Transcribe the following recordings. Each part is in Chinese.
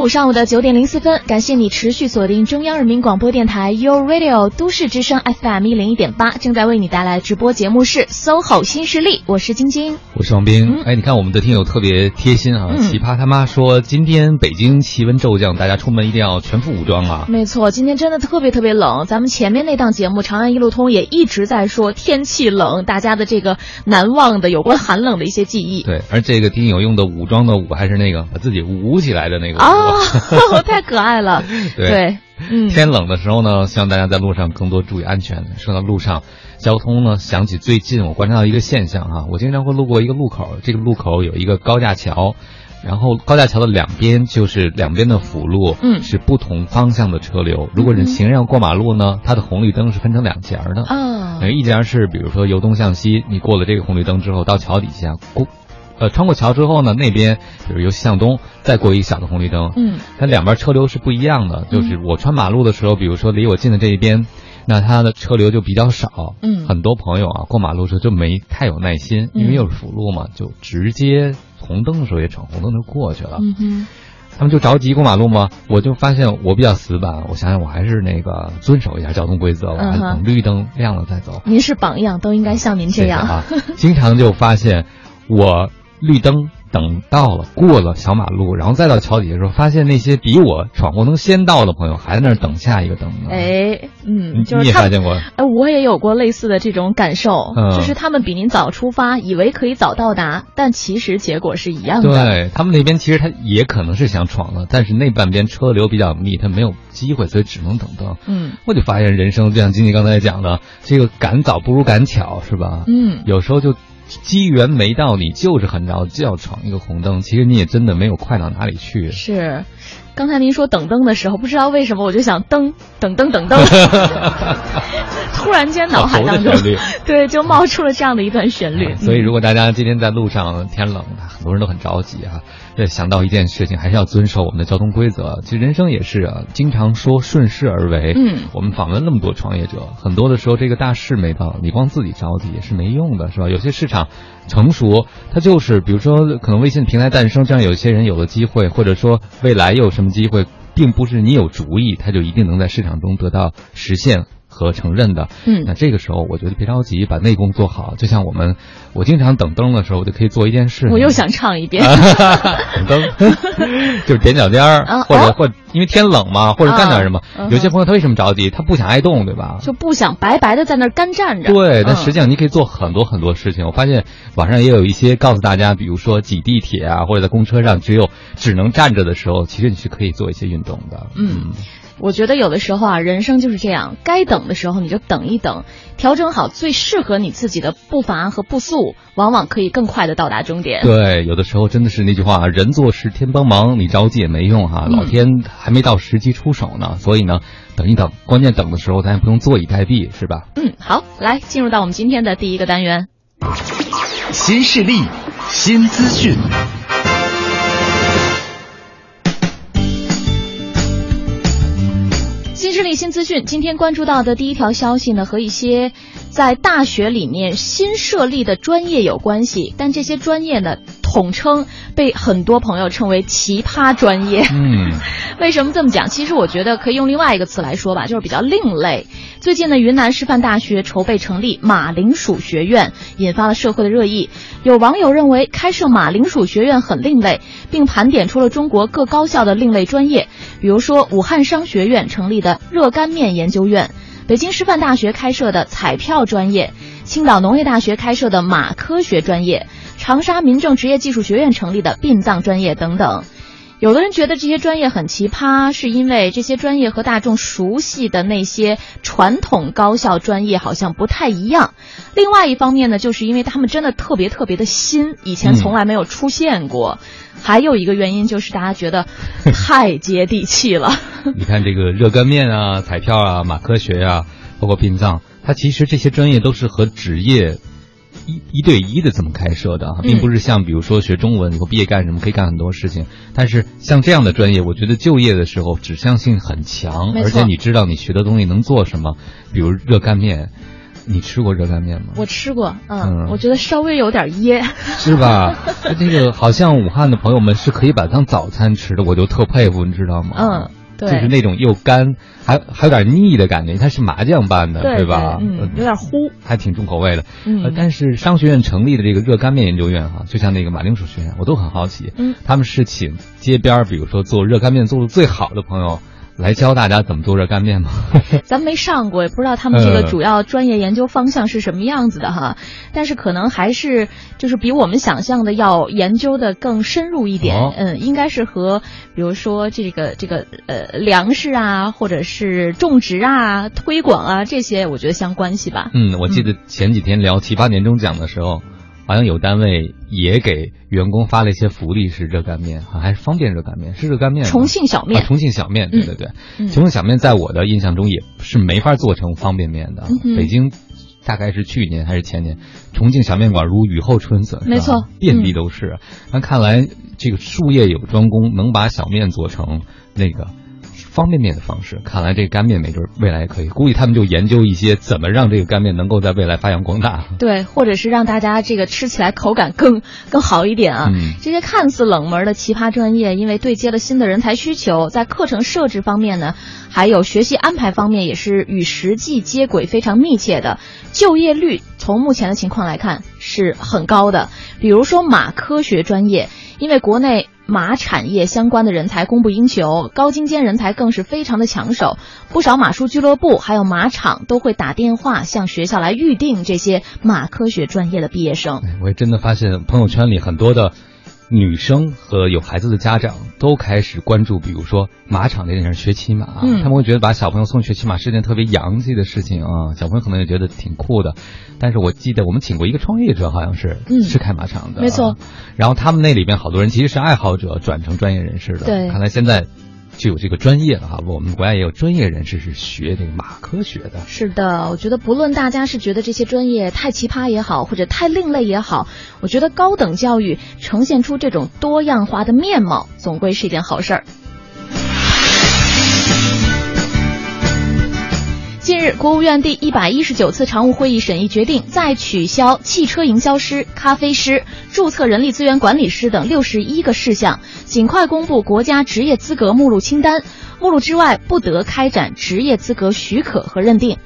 五上午的九点零四分，感谢你持续锁定中央人民广播电台 u Radio 都市之声 FM 一零一点八，正在为你带来直播节目是 SOHO 新势力，我是晶晶，我是王斌。哎，你看我们的听友特别贴心啊，奇葩他妈说今天北京气温骤降，大家出门一定要全副武装啊。没错，今天真的特别特别冷，咱们前面那档节目《长安一路通》也一直在说天气冷，大家的这个难忘的有关寒冷的一些记忆。对，而这个听友用的武装的武还是那个把自己捂起来的那个啊。太可爱了，对，嗯，天冷的时候呢，希望大家在路上更多注意安全。说到路上交通呢，想起最近我观察到一个现象哈，我经常会路过一个路口，这个路口有一个高架桥，然后高架桥的两边就是两边的辅路，嗯，是不同方向的车流。如果是行人要过马路呢，它的红绿灯是分成两节的，嗯，一节是比如说由东向西，你过了这个红绿灯之后到桥底下过。呃，穿过桥之后呢，那边就是由西向东再过一个小的红绿灯，嗯，它两边车流是不一样的。就是我穿马路的时候，比如说离我近的这一边，那它的车流就比较少，嗯，很多朋友啊过马路时候就没太有耐心，因为又是辅路嘛，就直接红灯的时候也闯红灯就过去了，嗯哼，他们就着急过马路嘛，我就发现我比较死板，我想想我还是那个遵守一下交通规则，我还等绿灯亮了再走。您是榜样，都应该像您这样啊，经常就发现我。绿灯等到了，过了小马路，然后再到桥底下的时候，发现那些比我闯红灯先到的朋友还在那儿等下一个灯呢。哎，嗯，你也发现过？哎，我也有过类似的这种感受，嗯、就是他们比您早出发，以为可以早到达，但其实结果是一样的。对他们那边其实他也可能是想闯了，但是那半边车流比较密，他没有机会，所以只能等灯。嗯，我就发现人生就像经济刚才讲的，这个赶早不如赶巧，是吧？嗯，有时候就。机缘没到，你就是很着急要闯一个红灯，其实你也真的没有快到哪里去。是，刚才您说等灯的时候，不知道为什么我就想噔等灯等灯，突然间脑海当中 对就冒出了这样的一段旋律。所以如果大家今天在路上天冷，很多人都很着急啊。对，想到一件事情，还是要遵守我们的交通规则。其实人生也是啊，经常说顺势而为。嗯，我们访问那么多创业者，很多的时候这个大势没到，你光自己着急也是没用的，是吧？有些市场成熟，它就是比如说可能微信平台诞生，这样有些人有了机会，或者说未来又有什么机会，并不是你有主意，它就一定能在市场中得到实现。和承认的，嗯，那这个时候我觉得别着急，把内功做好。就像我们，我经常等灯的时候，我就可以做一件事。我又想唱一遍，等灯 就是踮脚尖儿，或者或因为天冷嘛，或者干点什么。有些朋友他为什么着急？他不想挨冻，对吧？就不想白白的在那儿干站着。对，但实际上你可以做很多很多事情。我发现网上也有一些告诉大家，比如说挤地铁啊，或者在公车上只有只能站着的时候，其实你是可以做一些运动的。嗯。我觉得有的时候啊，人生就是这样，该等的时候你就等一等，调整好最适合你自己的步伐和步速，往往可以更快的到达终点。对，有的时候真的是那句话，人做事天帮忙，你着急也没用哈，老天还没到时机出手呢。所以呢，等一等，关键等的时候咱也不用坐以待毙，是吧？嗯，好，来进入到我们今天的第一个单元，新势力，新资讯。新势力新资讯，今天关注到的第一条消息呢，和一些在大学里面新设立的专业有关系，但这些专业呢，统称被很多朋友称为奇葩专业。嗯，为什么这么讲？其实我觉得可以用另外一个词来说吧，就是比较另类。最近呢，云南师范大学筹备成立马铃薯学院，引发了社会的热议。有网友认为开设马铃薯学院很另类，并盘点出了中国各高校的另类专业，比如说武汉商学院成立的热干面研究院，北京师范大学开设的彩票专业，青岛农业大学开设的马科学专业，长沙民政职业技术学院成立的殡葬专业等等。有的人觉得这些专业很奇葩，是因为这些专业和大众熟悉的那些传统高校专业好像不太一样。另外一方面呢，就是因为他们真的特别特别的新，以前从来没有出现过。还有一个原因就是大家觉得太接地气了。你看这个热干面啊、彩票啊、马科学啊，包括殡葬，它其实这些专业都是和职业。一一对一的这么开设的啊，并不是像比如说学中文以后毕业干什么可以干很多事情，但是像这样的专业，我觉得就业的时候指向性很强，而且你知道你学的东西能做什么，比如热干面。你吃过热干面吗？我吃过，嗯，嗯我觉得稍微有点噎。是吧？这个好像武汉的朋友们是可以把它当早餐吃的，我就特佩服，你知道吗？嗯，对，就是那种又干还还有点腻的感觉，它是麻酱拌的，对吧？嗯，呃有点糊。还挺重口味的。嗯呃，但是商学院成立的这个热干面研究院哈、就像那个马铃薯学院，我都很好奇，嗯，他们是请街边儿，比如说做热干面做的最好的朋友来教大家怎么做热干面吗？咱没上过，也不知道他们这个嗯主要专业研究方向是什么样子的哈。但是可能还是就是比我们想象的要研究的更深入一点。哦嗯，应该是和比如说这个这个呃粮食啊，或者是种植啊、推广啊这些，我觉得相关系吧。嗯，我记得前几天聊七八年终奖的时候，好像有单位也给员工发了一些福利，是热干面，还是方便热干面，是热干面。重庆小面啊，重庆小面，对对对，嗯重庆小面在我的印象中也是没法做成方便面的。嗯北京大概是去年还是前年，重庆小面馆如雨后春笋，没错遍地嗯都是。那看来这个术业有专攻，能把小面做成那个。方便面的方式，看来这个干面没准未来可以。估计他们就研究一些怎么让这个干面能够在未来发扬光大。对，或者是让大家这个吃起来口感更更好一点啊。嗯这些看似冷门的奇葩专业，因为对接了新的人才需求，在课程设置方面呢，还有学习安排方面，也是与实际接轨非常密切的。就业率从目前的情况来看是很高的。比如说马科学专业，因为国内马产业相关的人才供不应求，高精尖人才更是非常的抢手。不少马术俱乐部还有马场都会打电话向学校来预定这些马科学专业的毕业生。我也真的发现朋友圈里很多的女生和有孩子的家长都开始关注，比如说马场这件事，学骑马，嗯他们会觉得把小朋友送学骑马是件特别洋气的事情啊，小朋友可能也觉得挺酷的。但是我记得我们请过一个创业者，好像是、嗯是开马场的，没错。然后他们那里边好多人其实是爱好者转成专业人士的，对看来现在就有这个专业了哈。我们国家也有专业人士是学这个马科学的。是的，我觉得不论大家是觉得这些专业太奇葩也好，或者太另类也好，我觉得高等教育呈现出这种多样化的面貌，总归是一件好事儿。近日，国务院第一百一十九次常务会议审议决定，在取消汽车营销师、咖啡师、注册人力资源管理师等六十一个事项，尽快公布国家职业资格目录清单。目录之外，不得开展职业资格许可和认定。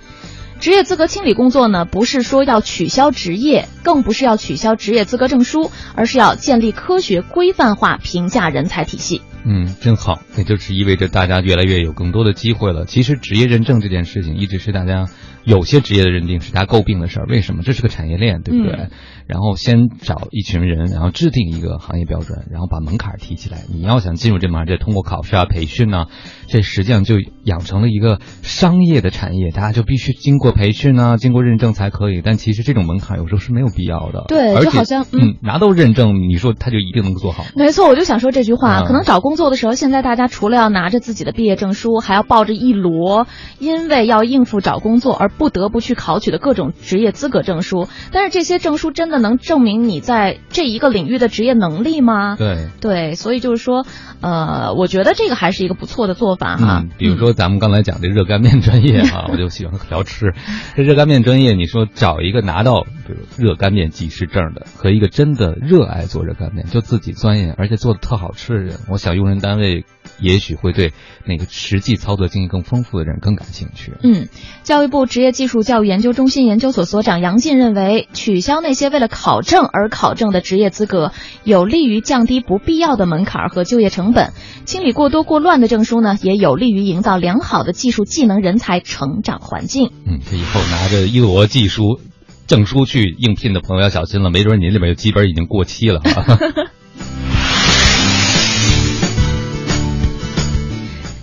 职业资格清理工作呢，不是说要取消职业，更不是要取消职业资格证书，而是要建立科学规范化评价人才体系。嗯，真好，也就是意味着大家越来越有更多的机会了。其实职业认证这件事情一直是大家有些职业的认定是大家诟病的事儿，为什么？这是个产业链，对不对？嗯然后先找一群人，然后制定一个行业标准，然后把门槛提起来。你要想进入这门行业，通过考试啊、培训呢、这实际上就养成了一个商业的产业，大家就必须经过培训啊、经过认证才可以。但其实这种门槛有时候是没有必要的。对就好像嗯嗯，拿到认证，你说他就一定能够做好？没错，我就想说这句话。嗯可能找工作的时候，现在大家除了要拿着自己的毕业证书，还要抱着一摞因为要应付找工作而不得不去考取的各种职业资格证书。但是这些证书真的能证明你在这一个领域的职业能力吗？对。对，所以就是说，呃，我觉得这个还是一个不错的做法哈。嗯，比如说咱们刚才讲这热干面专业啊，我就喜欢聊吃。这热干面专业，你说找一个拿到比如热干面技师证的和一个真的热爱做热干面，就自己钻研而且做的特好吃的人，我想用人单位也许会对那个实际操作经验更丰富的人更感兴趣。嗯，教育部职业技术教育研究中心研究所所长杨进认为，取消那些为了考证而考证的职业资格，有利于降低不必要的门槛和就业成本；清理过多过乱的证书呢，也有利于营造良好的技术技能人才成长环境。嗯，这以后拿着一摞技术证书去应聘的朋友要小心了，没准您里面有几本已经过期了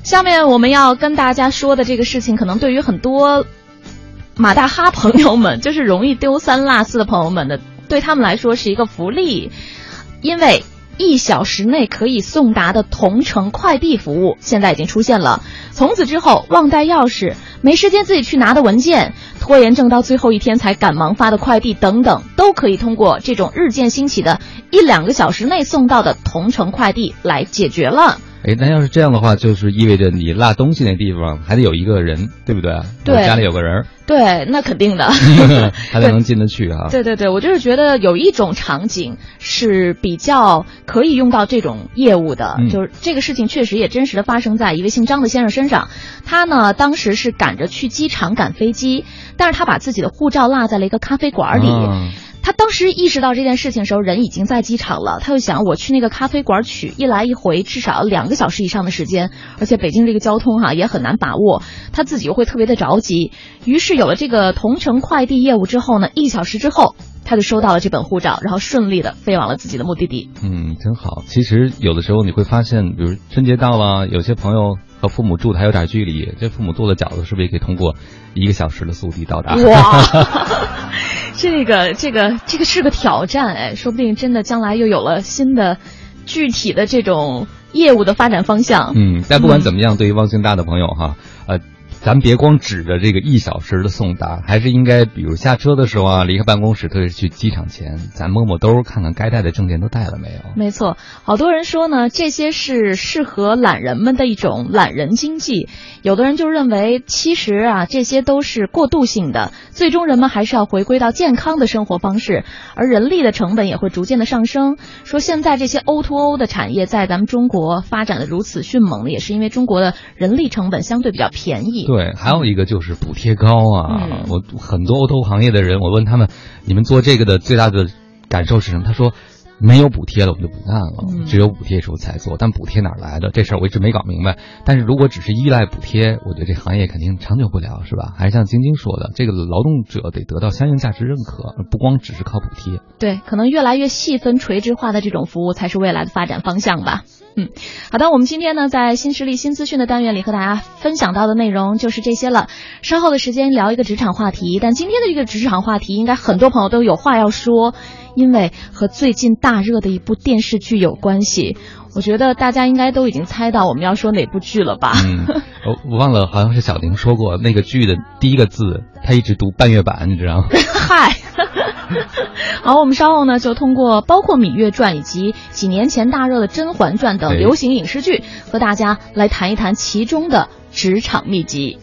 下面我们要跟大家说的这个事情，可能对于很多马大哈朋友们，就是容易丢三落四的朋友们的，对他们来说是一个福利，因为一小时内可以送达的同城快递服务现在已经出现了。从此之后，忘带钥匙、没时间自己去拿的文件、拖延症到最后一天才赶忙发的快递等等，都可以通过这种日渐兴起的一两个小时内送到的同城快递来解决了。哎，那要是这样的话，就是意味着你落东西那地方还得有一个人，对不对？对，家里有个人。对，那肯定的，他才能进得去啊。对对对，我就是觉得有一种场景是比较可以用到这种业务的，就是这个事情确实也真实的发生在一位姓张的先生身上。他呢，当时是赶着去机场赶飞机，但是他把自己的护照落在了一个咖啡馆里。他当时意识到这件事情的时候，人已经在机场了。他就想，我去那个咖啡馆取，一来一回至少两个小时以上的时间，而且北京这个交通哈也很难把握，他自己又会特别的着急。于是有了这个同城快递业务之后呢，一小时之后他就收到了这本护照，然后顺利的飞往了自己的目的地。嗯，真好。其实有的时候你会发现，比如春节到了，有些朋友和父母住的还有点距离，这父母做的饺子是不是也可以通过一个小时的速递到达？哇！这个这个这个是个挑战哎，说不定真的将来又有了新的具体的这种业务的发展方向。嗯，但不管怎么样，对于汪兴大的朋友哈，呃。咱别光指着这个一小时的送达，还是应该，比如下车的时候啊，离开办公室，特别是去机场前，咱摸摸兜，看看该带的证件都带了没有。没错，好多人说呢，这些是适合懒人们的一种懒人经济。有的人就认为，其实啊，这些都是过渡性的，最终人们还是要回归到健康的生活方式，而人力的成本也会逐渐的上升。说现在这些 O to O 的产业在咱们中国发展的如此迅猛，也是因为中国的人力成本相对比较便宜。对，还有一个就是补贴高啊！我很多 O T O 行业的人，我问他们，你们做这个的最大的感受是什么？他说。没有补贴了，我们就不干了。只有补贴时候才做，但补贴哪来的？这事儿我一直没搞明白。但是如果只是依赖补贴，我觉得这行业肯定长久不了，是吧？还是像晶晶说的，这个劳动者得得到相应价值认可，不光只是靠补贴。对，可能越来越细分垂直化的这种服务才是未来的发展方向吧。嗯，好的，我们今天呢在新势力新资讯的单元里和大家分享到的内容就是这些了。稍后的时间聊一个职场话题，但今天的这个职场话题应该很多朋友都有话要说。因为和最近大热的一部电视剧有关系，我觉得大家应该都已经猜到我们要说哪部剧了吧？嗯，我 我忘了，好像是小宁说过那个剧的第一个字，他一直读半月板，你知道吗？嗨，好，我们稍后呢就通过包括《芈月传》以及几年前大热的《甄嬛传》等流行影视剧，和大家来谈一谈其中的职场秘籍。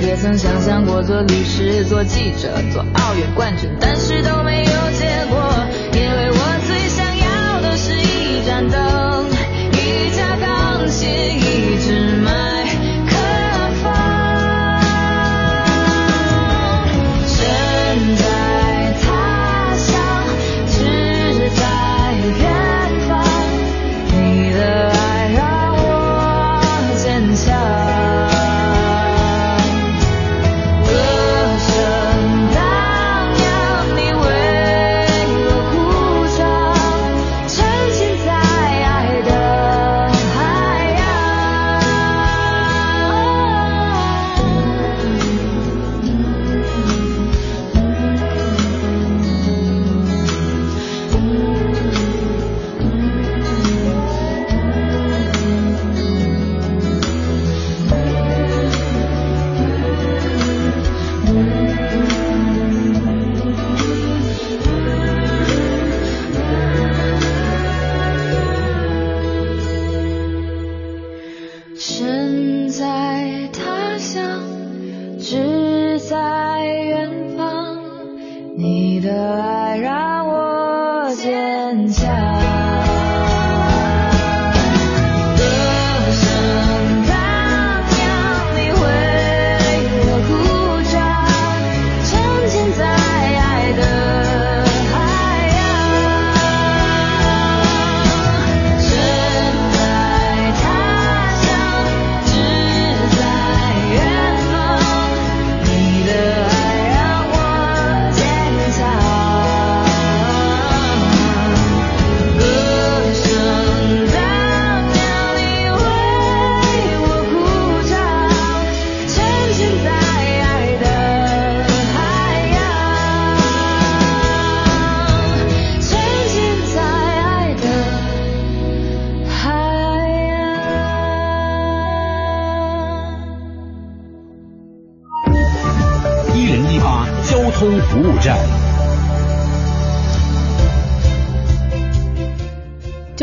也曾想象过做律师、做记者、做奥运冠军，但是都没有结果，因为我最想要的是一盏灯、的爱让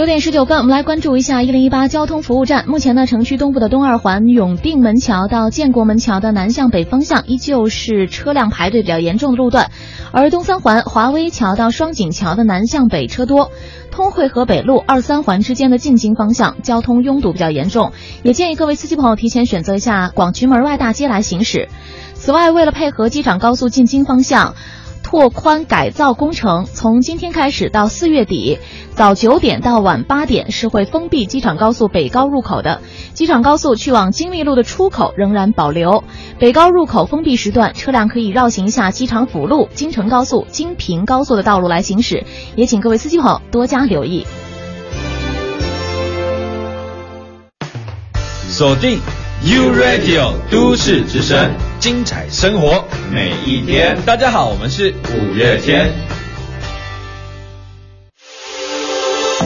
九点十九分，我们来关注一下一零一八交通服务站。目前呢，城区东部的东二环永定门桥到建国门桥的南向北方向依旧是车辆排队比较严重的路段，而东三环华威桥到双井桥的南向北车多。通惠河北路二三环之间的进京方向交通拥堵比较严重，也建议各位司机朋友提前选择一下广渠门外大街来行驶。此外，为了配合机场高速进京方向。拓宽改造工程从今天开始到四月底，早九点到晚八点是会封闭机场高速北高入口的。机场高速去往金密路的出口仍然保留。北高入口封闭时段，车辆可以绕行一下机场辅路、京承高速、京平高速的道路来行驶，也请各位司机朋友多加留意。锁定 U Radio 都市之声，精彩生活每一天。大家好，我们是五月天。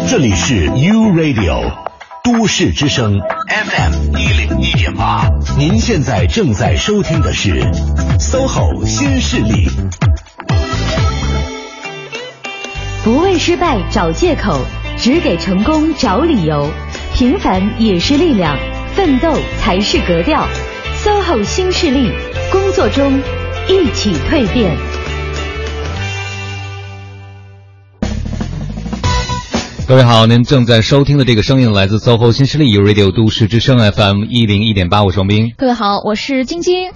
这里是 U Radio 都市之声 FM 一零一点八，您现在正在收听的是 SOHO 新势力。不为失败找借口，只给成功找理由。平凡也是力量，奋斗才是格调。SOHO 新势力，工作中一起蜕变。各位好，您正在收听的这个声音来自 SOHO 新势力 Radio 都市之声 FM 一零一点八，我是王斌。各位好，我是晶晶。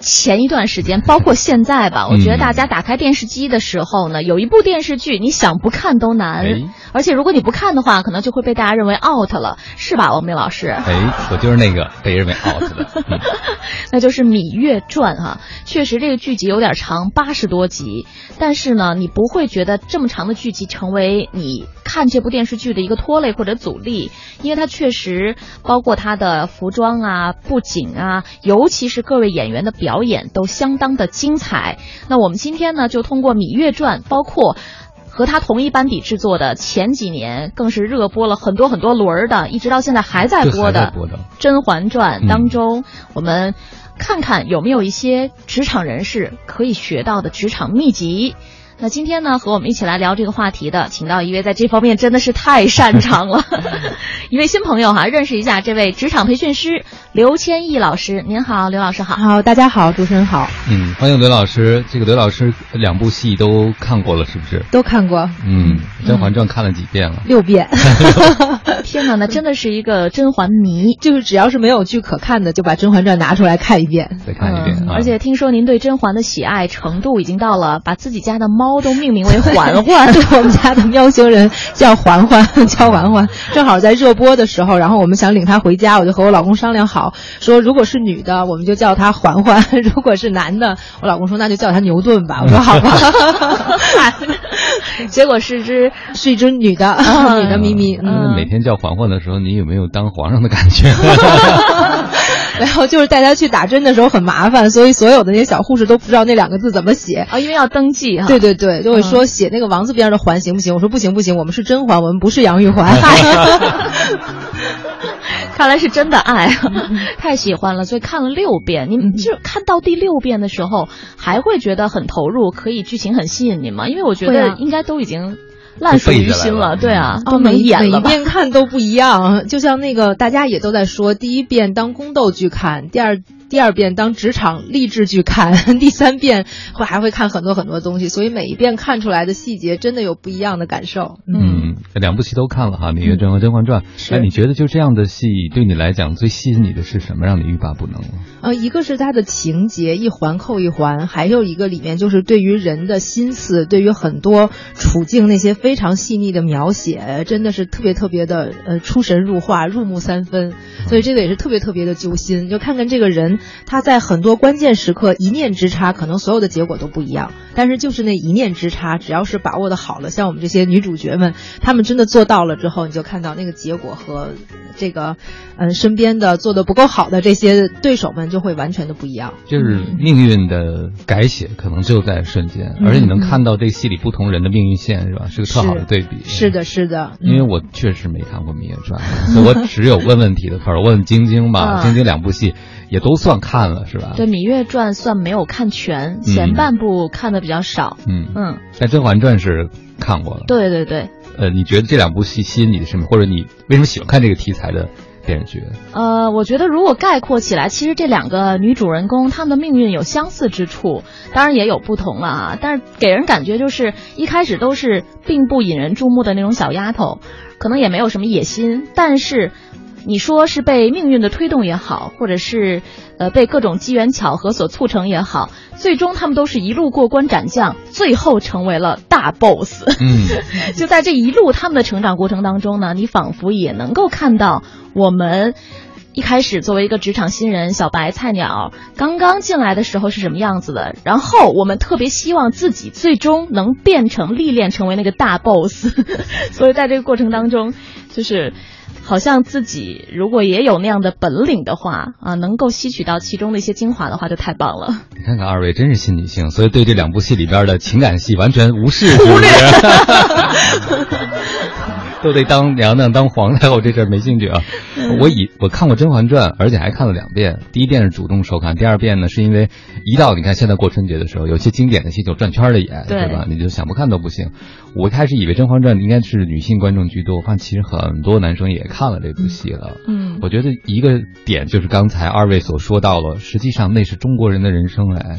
前一段时间，包括现在吧，我觉得大家打开电视机的时候呢，有一部电视剧，你想不看都难。而且如果你不看的话，可能就会被大家认为 out 了，是吧，王明老师？哎，我就是那个被认为 out 的。那就是《芈月传》哈，确实这个剧集有点长，八十多集，但是呢，你不会觉得这么长的剧集成为你看这部电视剧的一个拖累或者阻力，因为它确实包括它的服装啊、布景啊，尤其是各位演员的表演都相当的精彩。那我们今天呢，就通过《芈月传》，包括。和他同一班底制作的，前几年更是热播了很多很多轮儿的，一直到现在还在播的《甄嬛传》当中，我们看看有没有一些职场人士可以学到的职场秘籍。那今天呢，和我们一起来聊这个话题的，请到一位在这方面真的是太擅长了，一位新朋友哈，认识一下这位职场培训师刘千亿老师。您好，刘老师好。好，大家好，主持人好。嗯，欢迎刘老师。这个刘老师两部戏都看过了，是不是？都看过。嗯，《甄嬛传》看了几遍了？六遍。天哪，那真的是一个甄嬛迷，就是只要是没有剧可看的，就把《甄嬛传》拿出来看一遍，再看一遍。而且听说您对甄嬛的喜爱程度已经到了把自己家的猫。猫都命名为环环，对，我们家的喵星人叫环环，叫环环。正好在热播的时候，然后我们想领它回家，我就和我老公商量好，说如果是女的，我们就叫它环环；如果是男的，我老公说那就叫它牛顿吧。我说 好吧。结果是只是一只女的，女的咪咪。嗯，每天叫环环的时候，你有没有当皇上的感觉？然后就是带他去打针的时候很麻烦，所以所有的那些小护士都不知道那两个字怎么写啊，因为要登记哈。对对对，就会说写那个王字边的环行不行？我说不行不行，我们是甄嬛，我们不是杨玉环。看来是真的爱，太喜欢了，所以看了六遍。你就看到第六遍的时候，还会觉得很投入，可以剧情很吸引你吗？因为我觉得应该都已经。烂熟于心了，对啊，都没演了每遍看都不一样，就像那个大家也都在说，第一遍当宫斗剧看，第二。第二遍当职场励志剧看，第三遍会还会看很多很多东西，所以每一遍看出来的细节真的有不一样的感受。嗯，两部戏都看了哈，《芈月传》和《甄嬛传》。哎，你觉得就这样的戏对你来讲最吸引你的是什么，让你欲罢不能了？呃，一个是它的情节一环扣一环，还有一个里面就是对于人的心思，对于很多处境那些非常细腻的描写，真的是特别特别的呃出神入化、入木三分，所以这个也是特别特别的揪心。就看看这个人。他在很多关键时刻一念之差，可能所有的结果都不一样。但是就是那一念之差，只要是把握的好了，像我们这些女主角们，她们真的做到了之后，你就看到那个结果和这个，嗯，身边的做的不够好的这些对手们就会完全的不一样。就是命运的改写，可能就在瞬间，而且你能看到这戏里不同人的命运线，是吧？是个特好的对比。是的，是的。因为我确实没看过《芈月传》，我只有问问题的份儿。问晶晶吧，晶晶两部戏也都算。看了是吧？对，《芈月传》算没有看全，前半部看的比较少。嗯嗯，但《甄嬛传》是看过了。对对对。呃，你觉得这两部戏吸引你的什么？或者你为什么喜欢看这个题材的电视剧？呃，我觉得如果概括起来，其实这两个女主人公她们的命运有相似之处，当然也有不同了啊。但是给人感觉就是一开始都是并不引人注目的那种小丫头，可能也没有什么野心，但是。你说是被命运的推动也好，或者是呃被各种机缘巧合所促成也好，最终他们都是一路过关斩将，最后成为了大 boss。嗯，就在这一路他们的成长过程当中呢，你仿佛也能够看到我们一开始作为一个职场新人、小白菜鸟刚刚进来的时候是什么样子的，然后我们特别希望自己最终能变成历练成为那个大 boss。所以在这个过程当中，就是。好像自己如果也有那样的本领的话啊，能够吸取到其中的一些精华的话，就太棒了。你看看二位真是新女性，所以对这两部戏里边的情感戏完全无视，忽略。都得当娘娘当皇太后这事儿没兴趣啊！我以我看过《甄嬛传》，而且还看了两遍。第一遍是主动收看，第二遍呢是因为一到你看现在过春节的时候，有些经典的戏就转圈的演，对吧？你就想不看都不行。我一开始以为《甄嬛传》应该是女性观众居多，我发现其实很多男生也看了这部戏了。嗯，我觉得一个点就是刚才二位所说到了，实际上那是中国人的人生哎，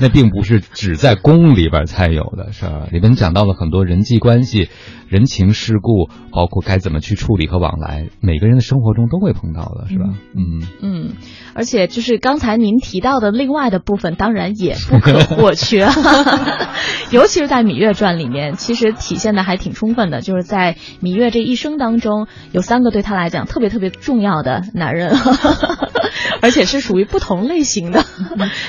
那并不是只在宫里边才有的事儿，里面讲到了很多人际关系。人情世故，包括该怎么去处理和往来，每个人的生活中都会碰到的，是吧？嗯嗯，而且就是刚才您提到的另外的部分，当然也不可或缺，尤其是在《芈月传》里面，其实体现的还挺充分的。就是在芈月这一生当中，有三个对她来讲特别特别重要的男人，而且是属于不同类型的。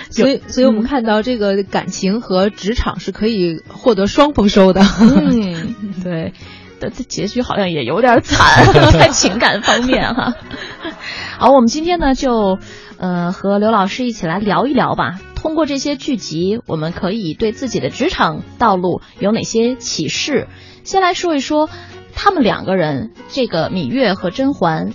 所以，所以我们看到这个感情和职场是可以获得双丰收的。嗯，对。的结局好像也有点惨，在情感方面哈。好，我们今天呢就呃和刘老师一起来聊一聊吧。通过这些剧集，我们可以对自己的职场道路有哪些启示？先来说一说他们两个人，这个芈月和甄嬛。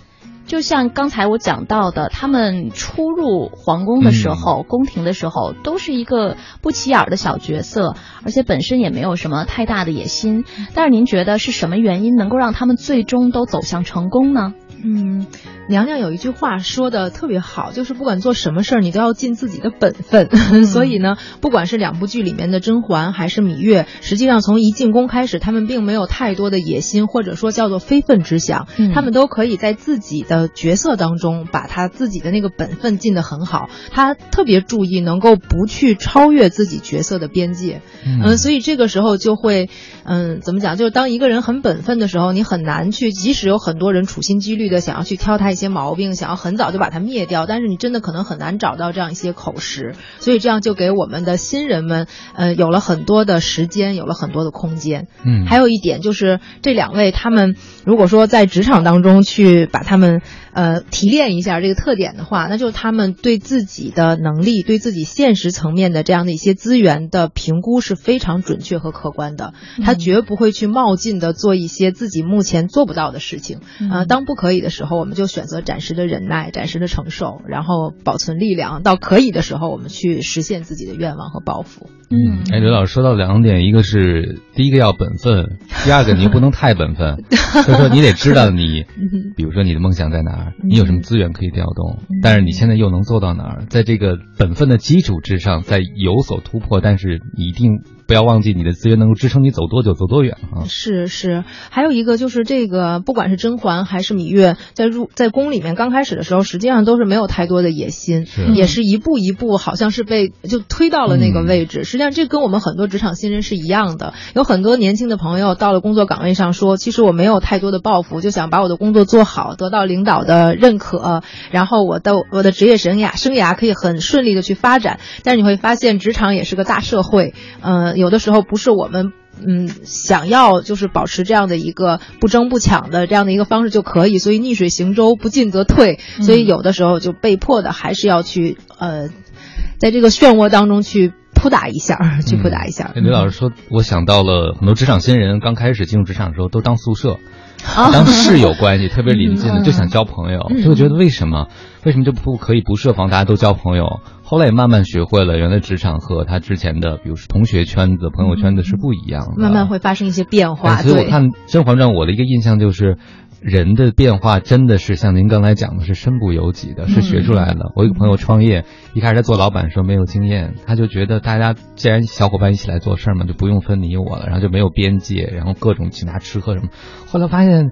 就像刚才我讲到的，他们初入皇宫的时候，宫廷的时候，都是一个不起眼的小角色，而且本身也没有什么太大的野心。但是您觉得是什么原因能够让他们最终都走向成功呢？嗯。娘娘有一句话说的特别好，就是不管做什么事儿，你都要尽自己的本分。所以呢，不管是两部剧里面的甄嬛还是芈月，实际上从一进宫开始，他们并没有太多的野心，或者说叫做非分之想。他们都可以在自己的角色当中，把他自己的那个本分尽得很好。他特别注意能够不去超越自己角色的边界。嗯，所以这个时候就会，嗯，怎么讲？就是当一个人很本分的时候，你很难去，即使有很多人处心积虑的想要去挑他。些毛病想要很早就把它灭掉，但是你真的可能很难找到这样一些口实，所以这样就给我们的新人们，呃，有了很多的时间，有了很多的空间。嗯，还有一点就是这两位他们如果说在职场当中去把他们。呃，提炼一下这个特点的话，那就是他们对自己的能力、对自己现实层面的这样的一些资源的评估是非常准确和客观的。他绝不会去冒进的做一些自己目前做不到的事情。呃，当不可以的时候，我们就选择暂时的忍耐、暂时的承受，然后保存力量。到可以的时候，我们去实现自己的愿望和抱负。嗯，哎，刘老师说到两点，一个是第一个要本分，第二个你又不能太本分，所 以说你得知道你，比如说你的梦想在哪儿。你有什么资源可以调动？但是你现在又能做到哪儿？在这个本分的基础之上，再有所突破，但是你一定。不要忘记你的资源能够支撑你走多久走多远啊！是是，还有一个就是这个，不管是甄嬛还是芈月，在入在宫里面刚开始的时候，实际上都是没有太多的野心，也是一步一步，好像是被就推到了那个位置。实际上，这跟我们很多职场新人是一样的。有很多年轻的朋友到了工作岗位上说：“其实我没有太多的抱负，就想把我的工作做好，得到领导的认可，然后我的我的职业生涯生涯可以很顺利的去发展。”但是你会发现，职场也是个大社会，嗯。有的时候不是我们，嗯，想要就是保持这样的一个不争不抢的这样的一个方式就可以，所以逆水行舟，不进则退，所以有的时候就被迫的还是要去呃，在这个漩涡当中去扑打一下，去扑打一下。刘老师说，我想到了很多职场新人刚开始进入职场的时候都当宿舍。当室友关系 特别临近的，就想交朋友，就觉得为什么为什么就不可以不设防，大家都交朋友？后来也慢慢学会了，原来职场和他之前的，比如说同学圈子、朋友圈子是不一样的，慢慢会发生一些变化。所以我看《甄嬛传》，我的一个印象就是。人的变化真的是像您刚才讲的，是身不由己的，是学出来的。我一个朋友创业，一开始他做老板的时候没有经验，他就觉得大家既然小伙伴一起来做事儿嘛，就不用分你我了，然后就没有边界，然后各种请他吃喝什么。后来发现。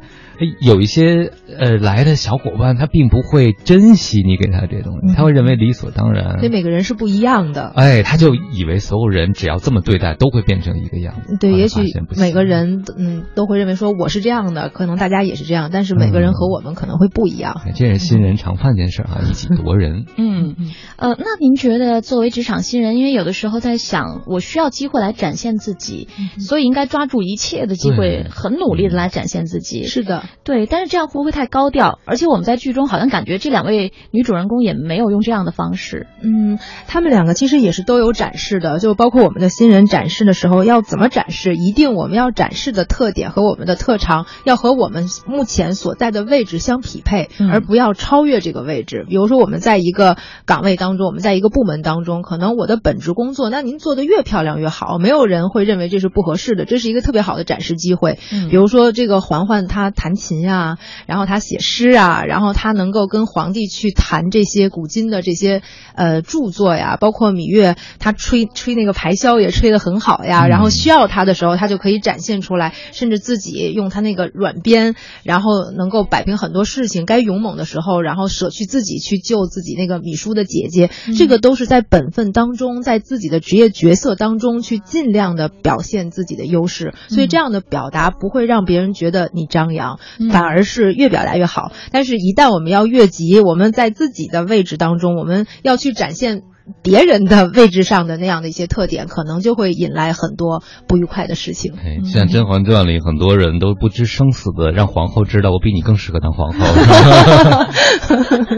有一些呃来的小伙伴，他并不会珍惜你给他的这些东西，他会认为理所当然。所以每个人是不一样的。哎，他就以为所有人只要这么对待，都会变成一个样子。对，也许每个人嗯都会认为说我是这样的，可能大家也是这样，但是每个人和我们可能会不一样。这是新人常犯件事啊，以己夺人。嗯呃，那您觉得作为职场新人，因为有的时候在想，我需要机会来展现自己，所以应该抓住一切的机会，很努力的来展现自己。是的。对，但是这样会不会太高调？而且我们在剧中好像感觉这两位女主人公也没有用这样的方式。嗯，他们两个其实也是都有展示的，就包括我们的新人展示的时候要怎么展示，一定我们要展示的特点和我们的特长要和我们目前所在的位置相匹配，而不要超越这个位置。比如说我们在一个岗位当中，我们在一个部门当中，可能我的本职工作，那您做的越漂亮越好，没有人会认为这是不合适的，这是一个特别好的展示机会。比如说这个嬛嬛她弹。琴呀，然后他写诗啊，然后他能够跟皇帝去谈这些古今的这些呃著作呀，包括芈月，他吹吹那个排箫也吹得很好呀。然后需要他的时候，他就可以展现出来，甚至自己用他那个软鞭，然后能够摆平很多事情。该勇猛的时候，然后舍去自己去救自己那个米叔的姐姐，这个都是在本分当中，在自己的职业角色当中去尽量的表现自己的优势。所以这样的表达不会让别人觉得你张扬。反而是越表达越好，但是，一旦我们要越级，我们在自己的位置当中，我们要去展现。别人的位置上的那样的一些特点，可能就会引来很多不愉快的事情。像《甄嬛传》里很多人都不知生死的让皇后知道我比你更适合当皇后，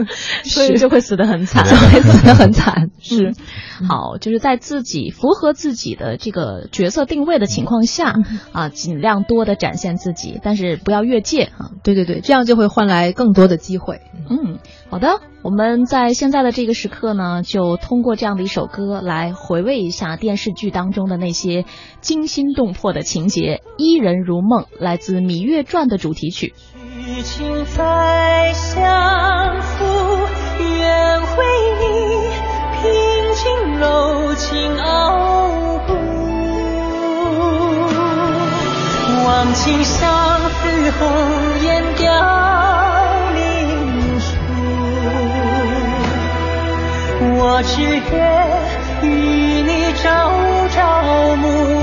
所以就会死得很惨，会死得很惨。是，好，就是在自己符合自己的这个角色定位的情况下啊，尽量多的展现自己，但是不要越界啊。对对对，这样就会换来更多的机会。嗯，好的。我们在现在的这个时刻呢，就通过这样的一首歌来回味一下电视剧当中的那些惊心动魄的情节，《伊人如梦》来自《芈月传》的主题曲。许情再相负，愿为你平静柔情傲骨，忘情相思红颜凋。我只愿与你朝朝暮暮，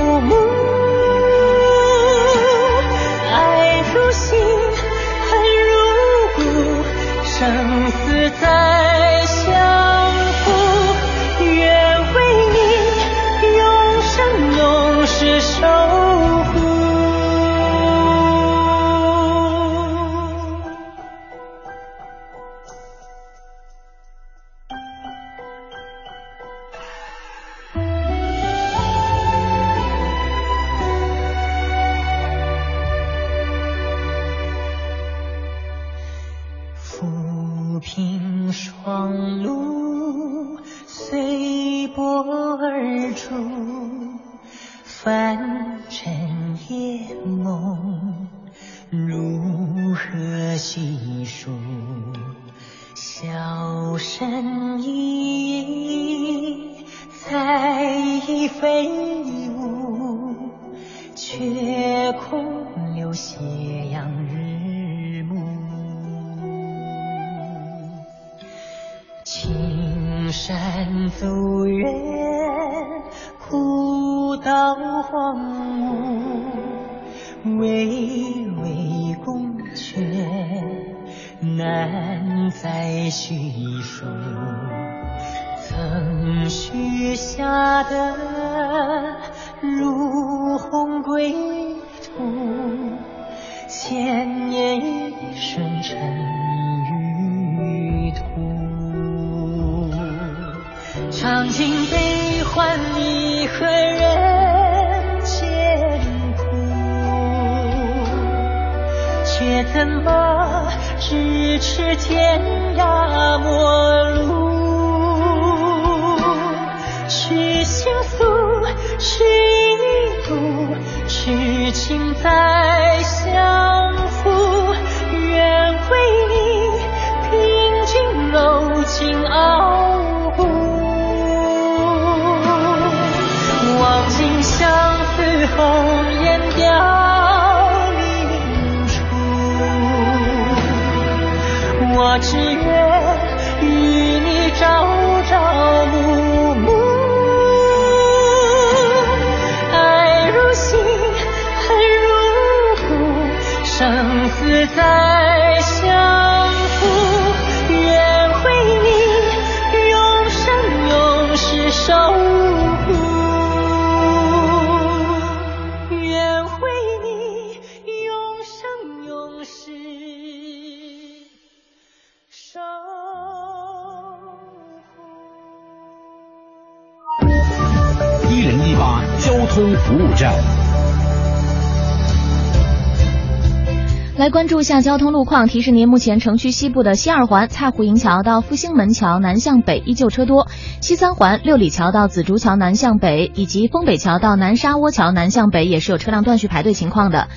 来关注一下交通路况，提示您目前城区西部的西二环蔡湖营桥到复兴门桥南向北依旧车多，西三环六里桥到紫竹桥南向北以及丰北桥到南沙窝桥南向北也是有车辆断续排队情况的。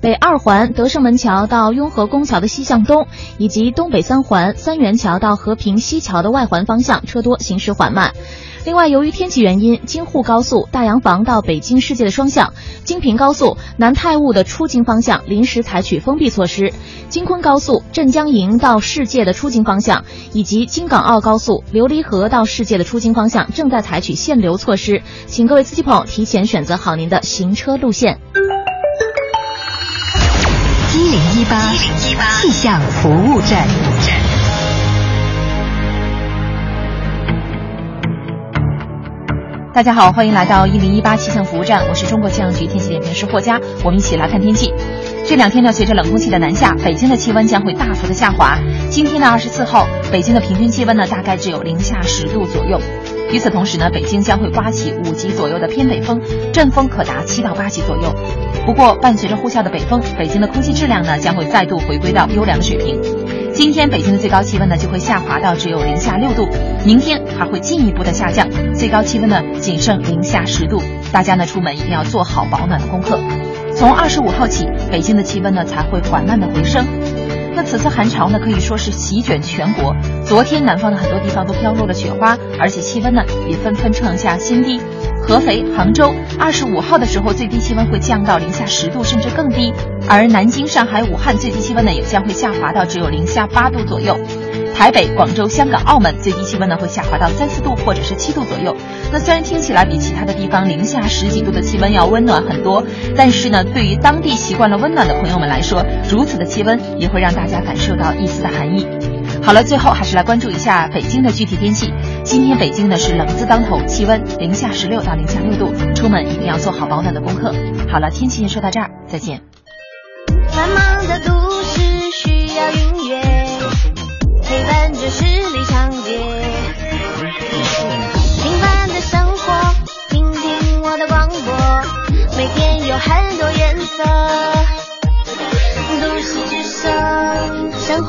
北二环德胜门桥到雍和宫桥的西向东，以及东北三环三元桥到和平西桥的外环方向车多，行驶缓慢。另外，由于天气原因，京沪高速大洋房到北京世界的双向、京平高速南泰坞的出京方向临时采取封闭措施；京昆高速镇江营到世界的出京方向，以及京港澳高速琉璃河到世界的出京方向正在采取限流措施，请各位司机朋友提前选择好您的行车路线。一零一八气象服务站。大家好，欢迎来到一零一八气象服务站，我是中国气象局天气点评师霍佳，我们一起来看天气。这两天呢，随着冷空气的南下，北京的气温将会大幅的下滑。今天的二十四号，北京的平均气温呢，大概只有零下十度左右。与此同时呢，北京将会刮起五级左右的偏北风，阵风可达七到八级左右。不过，伴随着呼啸的北风，北京的空气质量呢，将会再度回归到优良的水平。今天北京的最高气温呢就会下滑到只有零下六度，明天还会进一步的下降，最高气温呢仅剩零下十度。大家呢出门一定要做好保暖的功课。从二十五号起，北京的气温呢才会缓慢的回升。那此次寒潮呢可以说是席卷全国，昨天南方的很多地方都飘落了雪花，而且气温呢也纷纷创下新低。合肥、杭州二十五号的时候，最低气温会降到零下十度，甚至更低；而南京、上海、武汉最低气温呢，也将会下滑到只有零下八度左右。台北、广州、香港、澳门最低气温呢，会下滑到三四度或者是七度左右。那虽然听起来比其他的地方零下十几度的气温要温暖很多，但是呢，对于当地习惯了温暖的朋友们来说，如此的气温也会让大家感受到一丝的寒意。好了，最后还是来关注一下北京的具体天气。今天北京呢是冷字当头，气温零下十六到零下六度，出门一定要做好保暖的功课。好了，天气先说到这儿，再见。繁忙的都市需要音乐，陪伴着十里长街。平凡的生活，听听我的广播，每天有很多颜色。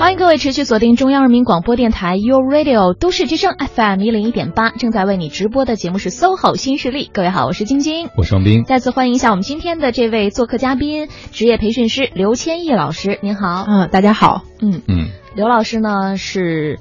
欢迎各位持续锁定中央人民广播电台 u Radio 都市之声 FM 一零一点八，正在为你直播的节目是 SOHO 新势力。各位好，我是晶晶，我是王斌。再次欢迎一下我们今天的这位做客嘉宾，职业培训师刘千亿老师，您好。嗯，大家好。嗯嗯，刘老师呢是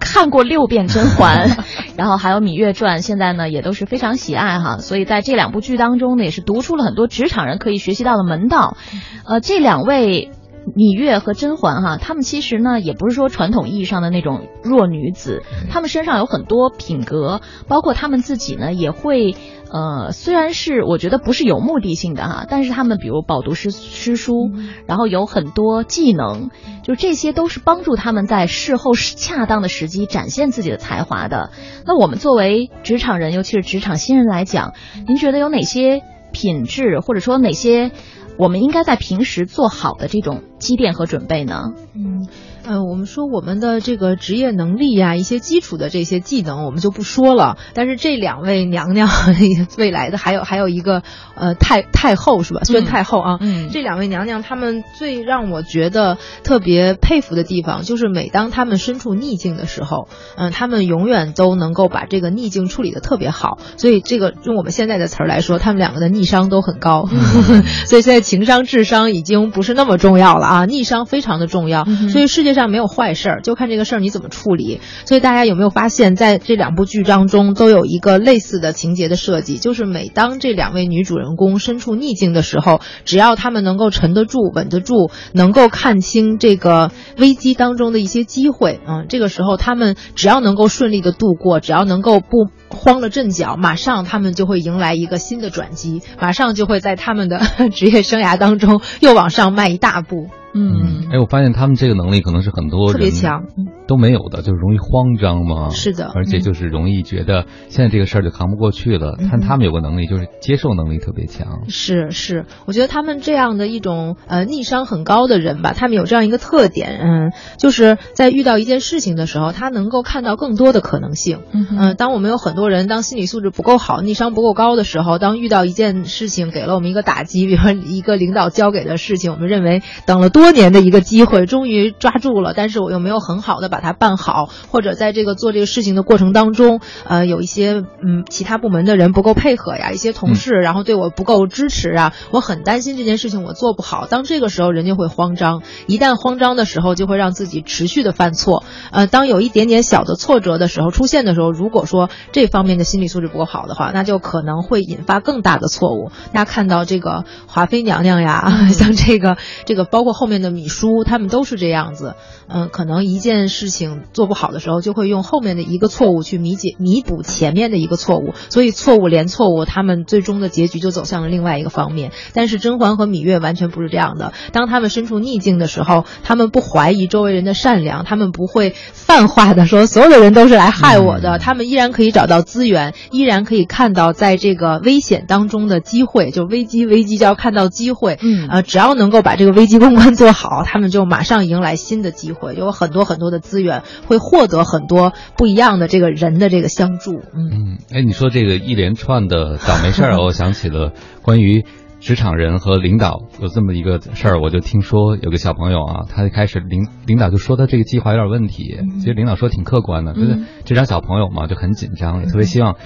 看过六遍《甄嬛》，然后还有《芈月传》，现在呢也都是非常喜爱哈，所以在这两部剧当中呢，也是读出了很多职场人可以学习到的门道。呃，这两位芈月和甄嬛哈，她们其实呢也不是说传统意义上的那种弱女子，她们身上有很多品格，包括她们自己呢也会。呃，虽然是我觉得不是有目的性的哈，但是他们比如饱读诗诗书，然后有很多技能，就这些都是帮助他们在事后恰当的时机展现自己的才华的。那我们作为职场人，尤其是职场新人来讲，您觉得有哪些品质，或者说哪些我们应该在平时做好的这种积淀和准备呢？嗯。呃，我们说我们的这个职业能力呀，一些基础的这些技能，我们就不说了。但是这两位娘娘，未来的还有还有一个呃太太后是吧？宣太后啊，嗯，这两位娘娘，她们最让我觉得特别佩服的地方，就是每当她们身处逆境的时候，嗯，她们永远都能够把这个逆境处理的特别好。所以这个用我们现在的词儿来说，她们两个的逆商都很高。所以现在情商、智商已经不是那么重要了啊，逆商非常的重要。所以世界。世上没有坏事儿，就看这个事儿你怎么处理。所以大家有没有发现，在这两部剧当中都有一个类似的情节的设计，就是每当这两位女主人公身处逆境的时候，只要她们能够沉得住、稳得住，能够看清这个危机当中的一些机会，嗯，这个时候她们只要能够顺利的度过，只要能够不慌了阵脚，马上她们就会迎来一个新的转机，马上就会在他们的 职业生涯当中又往上迈一大步。嗯，哎，我发现他们这个能力可能是很多人特别强都没有的，就是容易慌张嘛。是的，而且就是容易觉得现在这个事儿就扛不过去了。但他们有个能力，就是接受能力特别强。是是，我觉得他们这样的一种呃逆商很高的人吧，他们有这样一个特点，嗯，就是在遇到一件事情的时候，他能够看到更多的可能性。嗯，当我们有很多人当心理素质不够好、逆商不够高的时候，当遇到一件事情给了我们一个打击，比如说一个领导交给的事情，我们认为等了多。多年的一个机会，终于抓住了，但是我又没有很好的把它办好，或者在这个做这个事情的过程当中，呃，有一些嗯其他部门的人不够配合呀，一些同事然后对我不够支持啊，我很担心这件事情我做不好。当这个时候，人就会慌张，一旦慌张的时候，就会让自己持续的犯错。呃，当有一点点小的挫折的时候出现的时候，如果说这方面的心理素质不够好的话，那就可能会引发更大的错误。大家看到这个华妃娘娘呀，像这个这个包括后。面的米叔他们都是这样子，嗯，可能一件事情做不好的时候，就会用后面的一个错误去弥解、弥补前面的一个错误，所以错误连错误，他们最终的结局就走向了另外一个方面。但是甄嬛和芈月完全不是这样的，当他们身处逆境的时候，他们不怀疑周围人的善良，他们不会泛化的说所有的人都是来害我的，他们依然可以找到资源，依然可以看到在这个危险当中的机会，就危机危机就要看到机会，嗯，呃，只要能够把这个危机公关。做好，他们就马上迎来新的机会，有很多很多的资源，会获得很多不一样的这个人的这个相助。嗯嗯，哎，你说这个一连串的倒霉事儿，我想起了关于职场人和领导有这么一个事儿，我就听说有个小朋友啊，他一开始领领导就说他这个计划有点问题，其实领导说挺客观的，就是这张小朋友嘛就很紧张，也特别希望。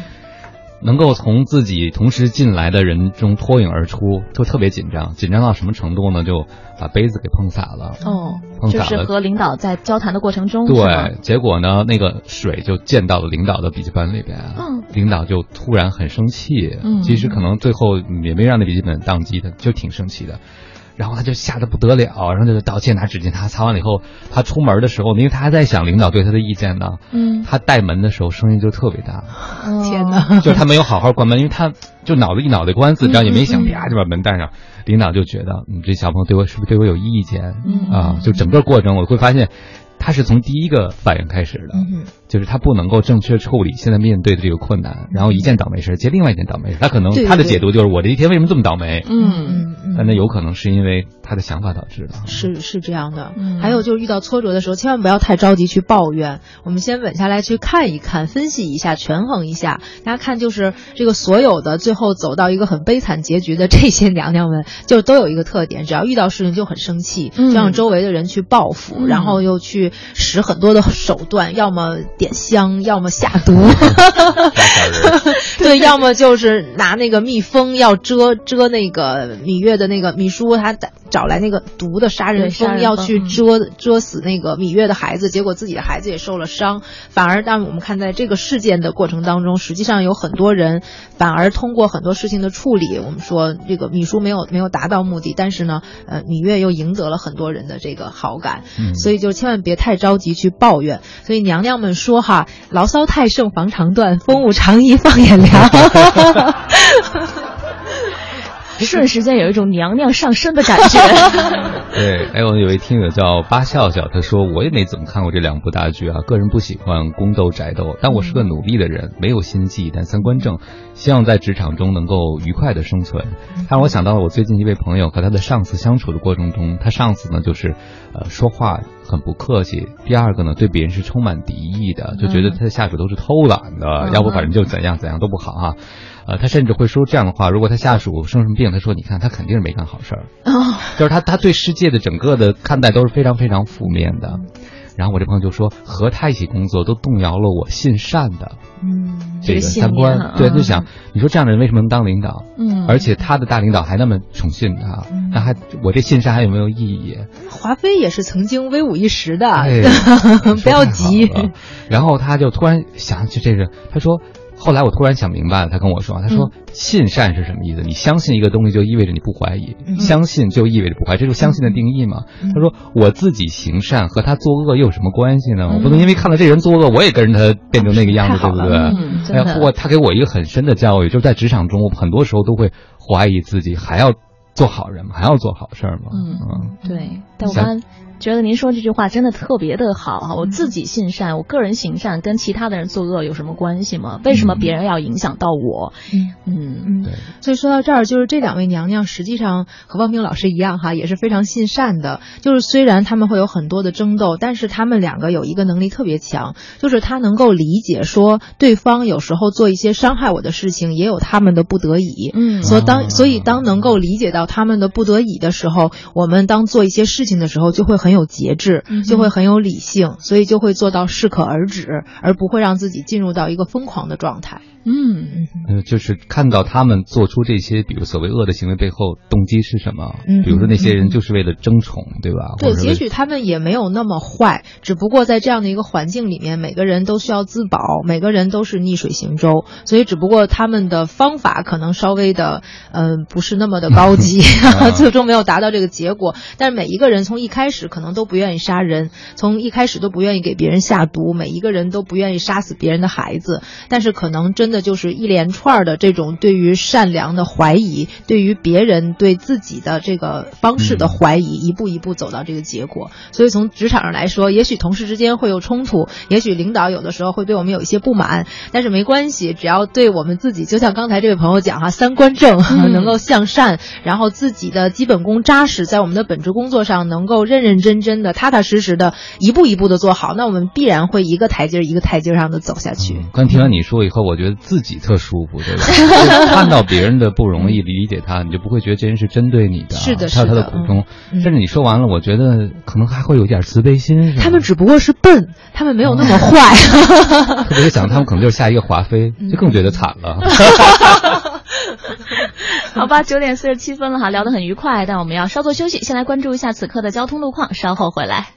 能够从自己同时进来的人中脱颖而出，就特别紧张，紧张到什么程度呢？就把杯子给碰洒了。哦，碰洒了。就是和领导在交谈的过程中。对，结果呢，那个水就溅到了领导的笔记本里边。嗯。领导就突然很生气。嗯。其实可能最后也没让那笔记本宕机，的就挺生气的。然后他就吓得不得了，然后就道歉，拿纸巾擦，擦完了以后，他出门的时候，因为他还在想领导对他的意见呢。嗯。他带门的时候声音就特别大。天哪！就是他没有好好关门，因为他就脑子一脑袋官司，这样也没想，啪就把门带上。领导就觉得，你这小朋友对我是不是对我有意见？啊，就整个过程我会发现。他是从第一个反应开始的，就是他不能够正确处理现在面对的这个困难，然后一件倒霉事接另外一件倒霉事，他可能他的解读就是我这一天为什么这么倒霉？嗯，但那有可能是因为他的想法导致的。是是这样的，还有就是遇到挫折的时候，千万不要太着急去抱怨，我们先稳下来去看一看，分析一下，权衡一下。大家看，就是这个所有的最后走到一个很悲惨结局的这些娘娘们，就都有一个特点，只要遇到事情就很生气，就让周围的人去报复，然后又去。使很多的手段，要么点香，要么下毒，对，要么就是拿那个蜜蜂要遮遮那个芈月的那个秘书，他找来那个毒的杀人蜂要去蛰蛰死那个芈月的孩子，结果自己的孩子也受了伤。反而，当我们看在这个事件的过程当中，实际上有很多人反而通过很多事情的处理，我们说这个芈姝没有没有达到目的，但是呢，呃，芈月又赢得了很多人的这个好感。嗯所以就千万别太着急去抱怨。所以娘娘们说哈，牢骚太盛防肠断，风物长宜放眼量。瞬时间有一种娘娘上身的感觉。对，还有有位听友叫八笑笑，他说我也没怎么看过这两部大剧啊，个人不喜欢宫斗宅斗，但我是个努力的人，没有心计，但三观正，希望在职场中能够愉快的生存。他让我想到了我最近一位朋友和他的上司相处的过程中，他上司呢就是，呃，说话很不客气，第二个呢对别人是充满敌意的，就觉得他的下属都是偷懒的，要不反正就怎样怎样都不好哈、呃，他甚至会说这样的话：如果他下属生什么病，他说：“你看，他肯定是没干好事儿。”哦，就是他他对世界的整个的看待都是非常非常负面的。然后我这朋友就说，和他一起工作都动摇了我信善的嗯，这个信三观。对，就想你说这样的人为什么能当领导？嗯而且他的大领导还那么宠信他，那还我这信善还有没有意义？华妃也是曾经威武一时的，哎不要急。然后他就突然想起这个，他说。后来我突然想明白了，他跟我说，他说信善是什么意思？你相信一个东西，就意味着你不怀疑，嗯相信就意味着不怀疑，这就是相信的定义嘛。他说我自己行善和他作恶又有什么关系呢？我不能因为看到这人作恶，我也跟着他变成那个样子，对不对？哎呀，我他给我一个很深的教育，就是在职场中，我很多时候都会怀疑自己，还要做好人吗？还要做好事儿吗？嗯，对。但我刚刚觉得您说这句话真的特别的好哈，我自己信善，我个人行善，跟其他的人作恶有什么关系吗？为什么别人要影响到我？嗯嗯对，所以说到这儿，就是这两位娘娘实际上和汪冰老师一样哈，也是非常信善的。就是虽然他们会有很多的争斗，但是他们两个有一个能力特别强，就是他能够理解说对方有时候做一些伤害我的事情，也有他们的不得已。嗯所以当所以当能够理解到他们的不得已的时候，我们当做一些事情的时候就会很有节制，就会很有理性，所以就会做到适可而止，而不会让自己进入到一个疯狂的状态。嗯呃，就是看到他们做出这些，比如所谓恶的行为背后动机是什么？嗯比如说那些人就是为了争宠，对吧？对，也许他们也没有那么坏，只不过在这样的一个环境里面，每个人都需要自保，每个人都是逆水行舟，所以只不过他们的方法可能稍微的，嗯、不是那么的高级，啊 最终没有达到这个结果。但是每一个人从一开始可能都不愿意杀人，从一开始都不愿意给别人下毒，每一个人都不愿意杀死别人的孩子，但是可能真的就是一连串的这种对于善良的怀疑，对于别人对自己的这个方式的怀疑，一步一步走到这个结果。所以从职场上来说，也许同事之间会有冲突，也许领导有的时候会对我们有一些不满，但是没关系，只要对我们自己，就像刚才这位朋友讲哈，三观正，能够向善，然后自己的基本功扎实，在我们的本职工作上能够认认真真的、踏踏实实的、一步一步的做好，那我们必然会一个台阶一个台阶上的走下去。刚听完你说以后，我觉得自己特舒服，对吧？看到别人的不容易，理解他，你就不会觉得这人是针对你的，是的他有他是的的苦衷。嗯甚至你说完了，我觉得可能还会有点慈悲心，他们只不过是笨，他们没有那么坏。特别是想他们可能就是下一个华妃，就更觉得惨了。好吧，九点四十七分了哈，聊得很愉快，但我们要稍作休息，先来关注一下此刻的交通路况，稍后回来。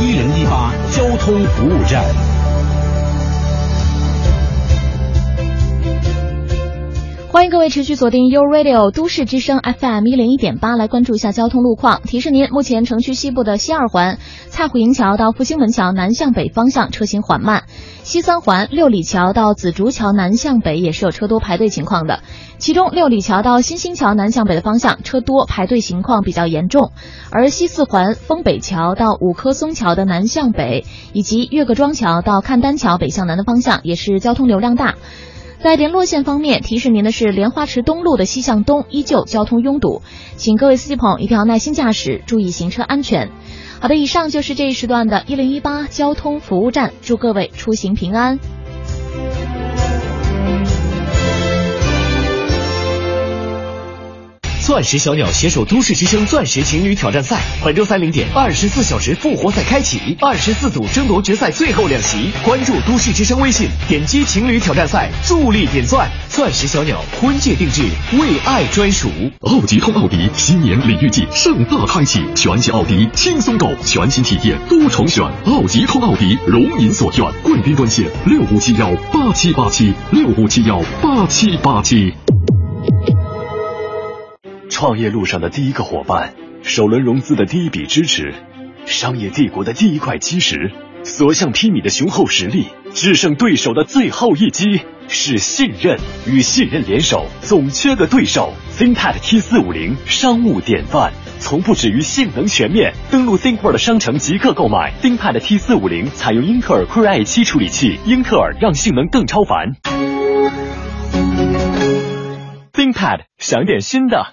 一零一八交通服务站。欢迎各位持续锁定 U Radio 都市之声 FM 一零一点八，来关注一下交通路况。提示您，目前城区西部的西二环蔡虎营桥到复兴门桥南向北方向车行缓慢，西三环六里桥到紫竹桥南向北也是有车多排队情况的。其中六里桥到新兴桥南向北的方向车多排队情况比较严重，而西四环丰北桥到五棵松桥的南向北，以及岳各庄桥到看丹桥北向南的方向也是交通流量大。在联络线方面，提示您的是莲花池东路的西向东依旧交通拥堵，请各位司机朋友一定要耐心驾驶，注意行车安全。好的，以上就是这一时段的一零一八交通服务站，祝各位出行平安。钻石小鸟携手都市之声钻石情侣挑战赛，本周三零点，二十四小时复活赛开启，二十四组争夺决赛最后两席。关注都市之声微信，点击情侣挑战赛，助力点钻。钻石小鸟婚戒定制，为爱专属。奥吉通奥迪新年礼遇季盛大开启，全系奥迪轻松购，全新体验多重选。奥吉通奥迪如您所愿，贵宾专线六五七幺八七八七六五七幺八七八七。创业路上的第一个伙伴，首轮融资的第一笔支持，商业帝国的第一块基石，所向披靡的雄厚实力，制胜对手的最后一击，是信任与信任联手，总缺个对手。ThinkPad T 四五零商务典范，从不止于性能全面。登录 ThinkWorld 商城即刻购买 ThinkPad T 四五零，采用英特尔 Core i 七处理器，英特尔让性能更超凡。ThinkPad 想点新的。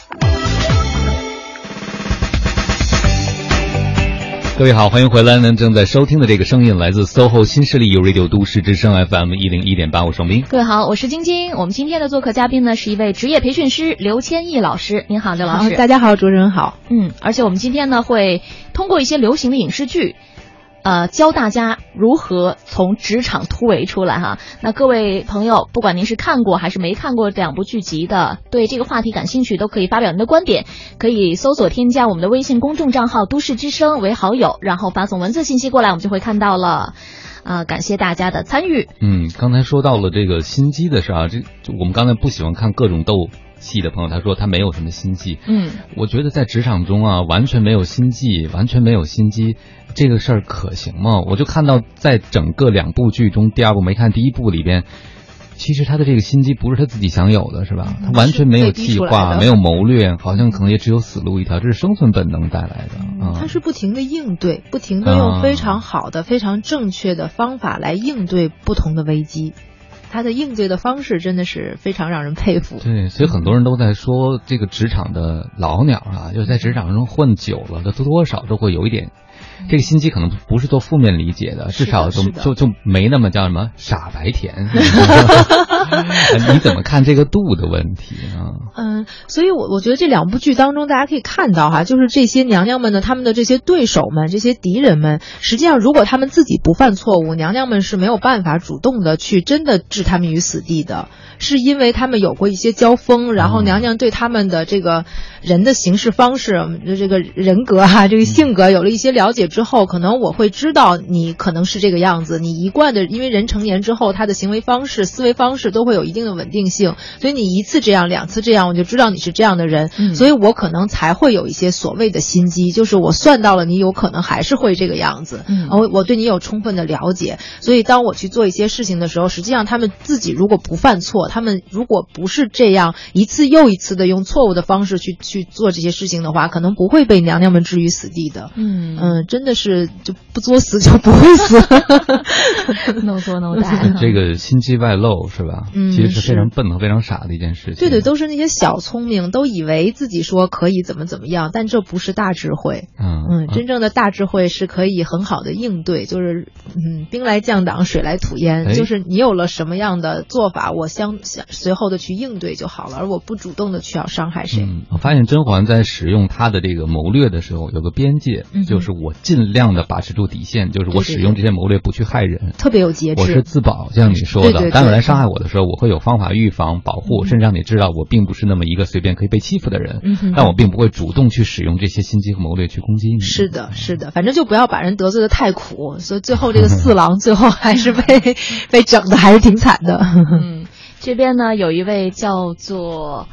各位好，欢迎回来。您正在收听的这个声音来自 SOHO 新势力 U Radio 都市之声 FM 一零一点八，我是双斌。各位好，我是晶晶。我们今天的做客嘉宾呢是一位职业培训师刘千亿老师。您好，刘老师。大家好，主持人好。嗯，而且我们今天呢会通过一些流行的影视剧。呃，教大家如何从职场突围出来哈。那各位朋友，不管您是看过还是没看过两部剧集的，对这个话题感兴趣，都可以发表您的观点。可以搜索添加我们的微信公众账号“都市之声”为好友，然后发送文字信息过来，我们就会看到了。啊，感谢大家的参与。嗯，刚才说到了这个心机的事啊，这我们刚才不喜欢看各种斗戏的朋友，他说他没有什么心计。嗯，我觉得在职场中啊，完全没有心计，完全没有心机。这个事儿可行吗？我就看到在整个两部剧中，第二部没看第一部里边，其实他的这个心机不是他自己想有的，是吧？他完全没有计划，没有谋略，好像可能也只有死路一条，这是生存本能带来的。啊，他是不停的应对，不停的用非常好的、非常正确的方法来应对不同的危机。他的应对的方式真的是非常让人佩服。对，所以很多人都在说，这个职场的老鸟啊，就在职场中混久了，他多少都会有一点。这个心机可能不是做负面理解的，至少就就就没那么叫什么傻白甜。你怎么看这个度的问题啊？嗯，所以，我我觉得这两部剧当中，大家可以看到哈，就是这些娘娘们呢，他们的这些对手们、这些敌人们，实际上如果他们自己不犯错误，娘娘们是没有办法主动的去真的置他们于死地的，是因为他们有过一些交锋，然后娘娘对他们的这个人的行事方式、这个人格哈、这个性格有了一些了解之后，可能我会知道你可能是这个样子，你一贯的，因为人成年之后，他的行为方式、思维方式都会有一定的稳定性，所以你一次这样，两次这样，我就知道你是这样的人，所以我可能才会有一些所谓的心机，就是我算到了你有可能还是会这个样子，我我对你有充分的了解，所以当我去做一些事情的时候，实际上他们自己如果不犯错，他们如果不是这样一次又一次的用错误的方式去去做这些事情的话，可能不会被娘娘们置于死地的。嗯嗯，真的是就不作死就不会死，no 作 no die。这个心机外露是吧？嗯，其实是非常笨和非常傻的一件事情。对对，都是那些小聪明，都以为自己说可以怎么怎么样，但这不是大智慧。嗯嗯，真正的大智慧是可以很好的应对，就是嗯，兵来将挡，水来土掩，就是你有了什么样的做法，我相相随后的去应对就好了，而我不主动的去要伤害谁。嗯，我发现甄嬛在使用她的这个谋略的时候，有个边界，就是我尽量的把持住底线，就是我使用这些谋略不去害人，特别有节制。我是自保，像你说的，当有人伤害我的时候，我会有方法预防、保护，甚至让你知道我并不是那么一个随便可以被欺负的人。但我并不会主动去使用这些心机和谋略去攻击你。是的，是的，反正就不要把人得罪的太苦，所以最后这个四郎最后还是被 被整的还是挺惨的。嗯，这边呢有一位叫做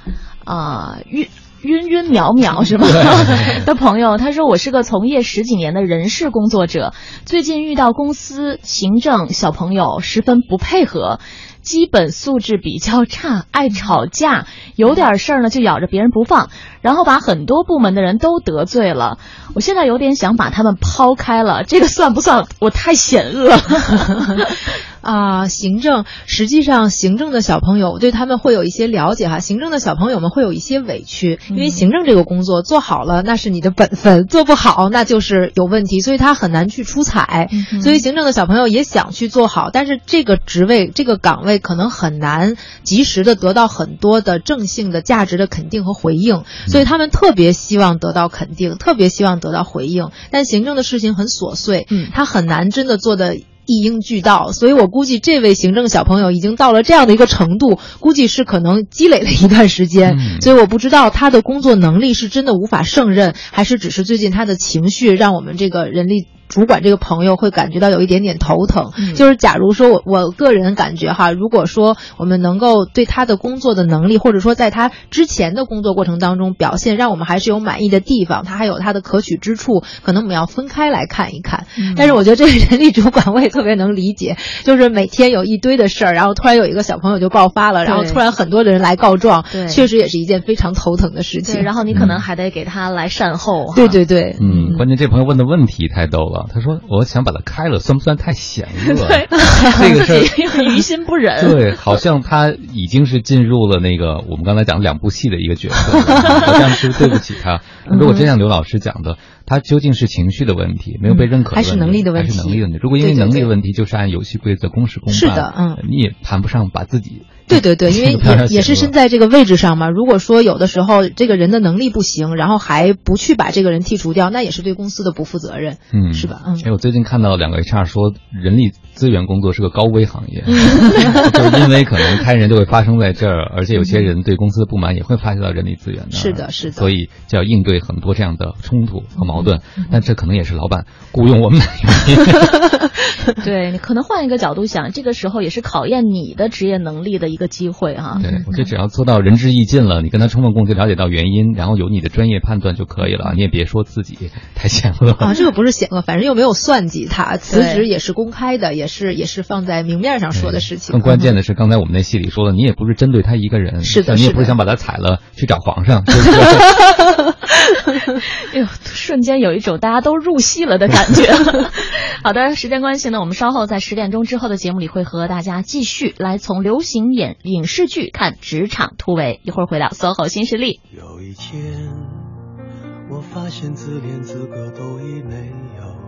啊晕晕晕淼淼是吧 的朋友，他说我是个从业十几年的人事工作者，最近遇到公司行政小朋友十分不配合。基本素质比较差，爱吵架，有点事儿呢就咬着别人不放，然后把很多部门的人都得罪了。我现在有点想把他们抛开了，这个算不算我太险恶了？啊，行政实际上行政的小朋友我对他们会有一些了解哈，行政的小朋友们会有一些委屈，因为行政这个工作做好了那是你的本分，做不好那就是有问题，所以他很难去出彩。所以行政的小朋友也想去做好，但是这个职位这个岗位可能很难及时的得到很多的正性的价值的肯定和回应，所以他们特别希望得到肯定，特别希望得到回应，但行政的事情很琐碎，嗯，他很难真的做的。一应俱到，所以我估计这位行政小朋友已经到了这样的一个程度，估计是可能积累了一段时间，所以我不知道他的工作能力是真的无法胜任，还是只是最近他的情绪让我们这个人力。主管这个朋友会感觉到有一点点头疼，就是假如说我我个人感觉哈，如果说我们能够对他的工作的能力，或者说在他之前的工作过程当中表现，让我们还是有满意的地方，他还有他的可取之处，可能我们要分开来看一看。但是我觉得这个人力主管我也特别能理解，就是每天有一堆的事儿，然后突然有一个小朋友就爆发了，然后突然很多的人来告状，确实也是一件非常头疼的事情。然后你可能还得给他来善后。对对对，嗯，关键这朋友问的问题太逗了。他说：“我想把它开了，算不算太险恶？这 个事儿 于心不忍。对，好像他已经是进入了那个我们刚才讲两部戏的一个角色，好像是对不起他。如果真像刘老师讲的，他究竟是情绪的问题，没有被认可，还是能力的问题？还是能力的问题？如果因为能力的问题，就是按游戏规则公事公办。是的，嗯，你也谈不上把自己。对对对，因为也也是身在这个位置上嘛。如果说有的时候这个人的能力不行，然后还不去把这个人剔除掉，那也是对公司的不负责任，嗯，是吧？嗯。哎，我最近看到两个 HR 说，人力资源工作是个高危行业，就是因为可能开人就会发生在这儿，而且有些人对公司的不满也会发泄到人力资源的。是的，是的。所以就要应对很多这样的冲突和矛盾，但这可能也是老板雇佣我们的原因。对你可能换一个角度想，这个时候也是考验你的职业能力的一个机会哈。对，我觉得只要做到仁至义尽了，你跟他充分共情，了解到原因，然后有你的专业判断就可以了。你也别说自己太险恶啊，这个不是险恶，反正又没有算计他，辞职也是公开的，也是也是放在明面上说的事情。更关键的是，刚才我们那戏里说了，你也不是针对他一个人，是的，你也不是想把他踩了去找皇上。哎呦，瞬间有一种大家都入戏了的感觉。好的，时间关系呢，我们稍后在十点钟之后的节目里会和大家继续来从流行演影视剧看职场突围。一会儿回到 SOHO 新势力。有一天，我发现自恋资格都已没有，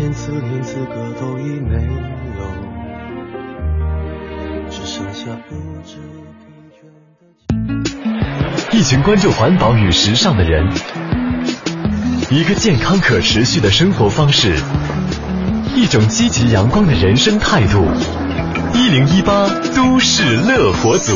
现自恋资格都已没有，只剩下不知一群关注环保与时尚的人，一个健康可持续的生活方式，一种积极阳光的人生态度。一零一八都市乐活族，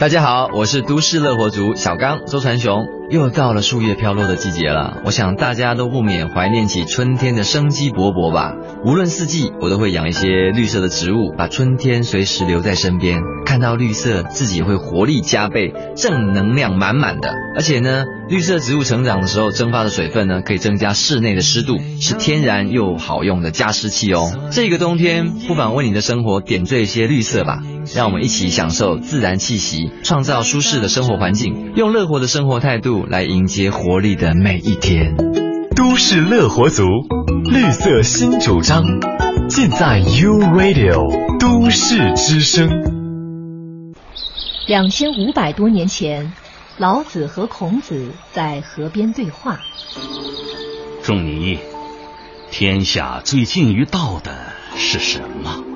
大家好，我是都市乐活族小刚周传雄。又到了树叶飘落的季节了，我想大家都不免怀念起春天的生机勃勃吧。无论四季，我都会养一些绿色的植物，把春天随时留在身边。看到绿色，自己会活力加倍，正能量满满的。而且呢，绿色植物成长的时候蒸发的水分呢，可以增加室内的湿度，是天然又好用的加湿器哦。这个冬天，不妨为你的生活点缀一些绿色吧。让我们一起享受自然气息，创造舒适的生活环境，用乐活的生活态度来迎接活力的每一天。都市乐活族，绿色新主张，尽在 U Radio 都市之声。两千五百多年前，老子和孔子在河边对话。仲尼，天下最近于道的是什么？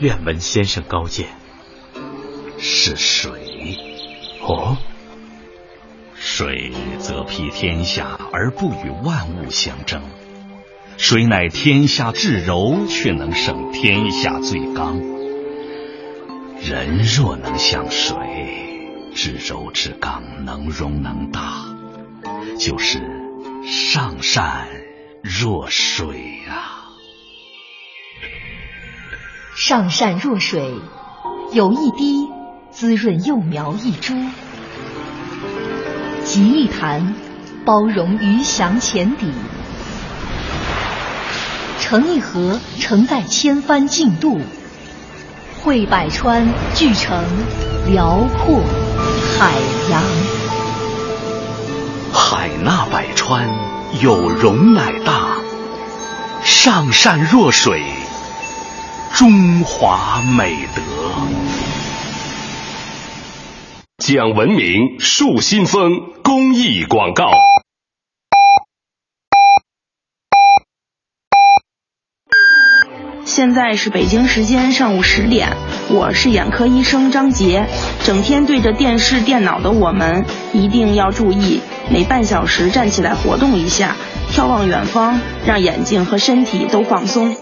愿闻先生高见。是水。哦，水则披天下而不与万物相争，水乃天下至柔，却能胜天下最刚。人若能像水，至柔至刚，能容能大，就是上善若水啊。上善若水，有一滴滋润幼苗一株；集一坛包容鱼翔浅底；成一河承载千帆竞渡；汇百川聚成辽阔海洋。海纳百川，有容乃大；上善若水。中华美德，讲文明树新风公益广告。现在是北京时间上午十点，我是眼科医生张杰。整天对着电视、电脑的我们，一定要注意，每半小时站起来活动一下，眺望远方，让眼睛和身体都放松。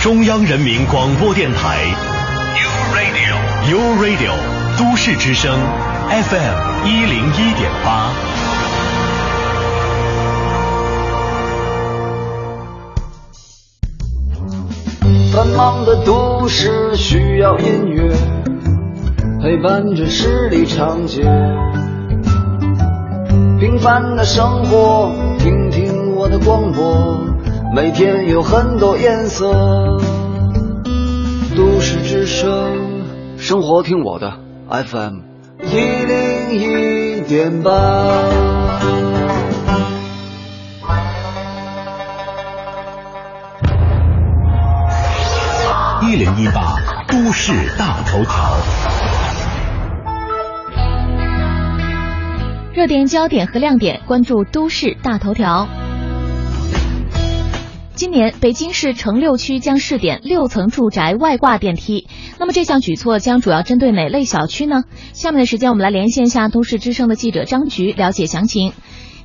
中央人民广播电台，U Radio，U Radio，都市之声，FM 一零一点八。繁忙的都市需要音乐陪伴着十里长街，平凡的生活，听听我的广播。每天有很多颜色，都市之声，生活听我的 FM 一零一点八。一零一八都市大头条，热点焦点和亮点，关注都市大头条。今年北京市城六区将试点六层住宅外挂电梯。那么这项举措将主要针对哪类小区呢？下面的时间我们来连线一下都市之声的记者张菊，了解详情。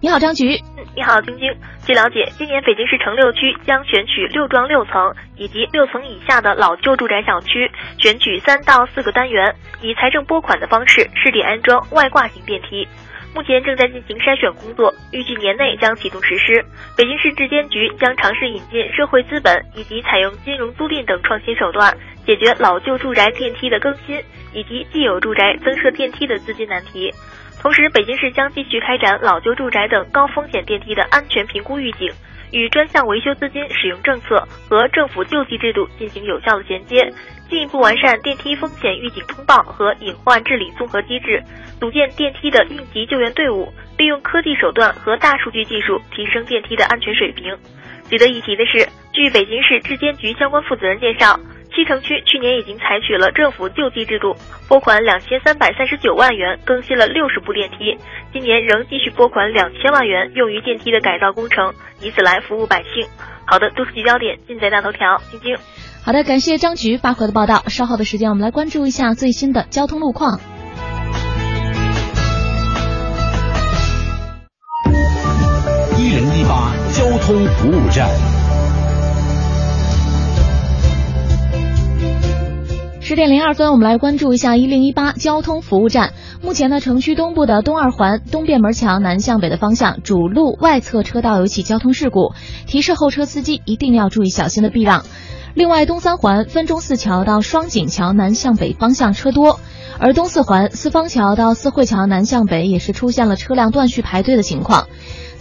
你好，张菊。你好，晶晶。据了解，今年北京市城六区将选取六幢六层以及六层以下的老旧住宅小区，选取三到四个单元，以财政拨款的方式试点安装外挂型电梯。目前正在进行筛选工作，预计年内将启动实施。北京市质监局将尝试引进社会资本以及采用金融租赁等创新手段，解决老旧住宅电梯的更新以及既有住宅增设电梯的资金难题。同时，北京市将继续开展老旧住宅等高风险电梯的安全评估预警，与专项维修资金使用政策和政府救济制度进行有效的衔接。进一步完善电梯风险预警通报和隐患治理综合机制，组建电梯的应急救援队伍，利用科技手段和大数据技术提升电梯的安全水平。值得一提的是，据北京市质监局相关负责人介绍，西城区去年已经采取了政府救济制度，拨款两千三百三十九万元更新了六十部电梯，今年仍继续拨款两千万元用于电梯的改造工程，以此来服务百姓。好的，都市聚焦点尽在大头条，晶晶。好的，感谢张局发回的报道。稍后的时间，我们来关注一下最新的交通路况。一零一八交通服务站。十点零二分，我们来关注一下一零一八交通服务站。目前呢，城区东部的东二环东便门桥南向北的方向主路外侧车道有起交通事故，提示后车司机一定要注意小心的避让。另外，东三环分钟寺桥到双井桥南向北方向车多，而东四环四方桥到四惠桥南向北也是出现了车辆断续排队的情况。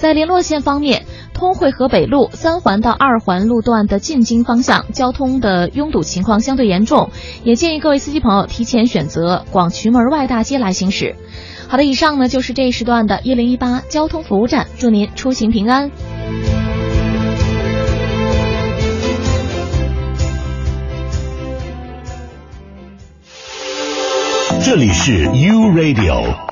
在联络线方面，通惠河北路三环到二环路段的进京方向交通的拥堵情况相对严重，也建议各位司机朋友提前选择广渠门外大街来行驶。好的，以上呢就是这一时段的一零一八交通服务站，祝您出行平安。这里是 U Radio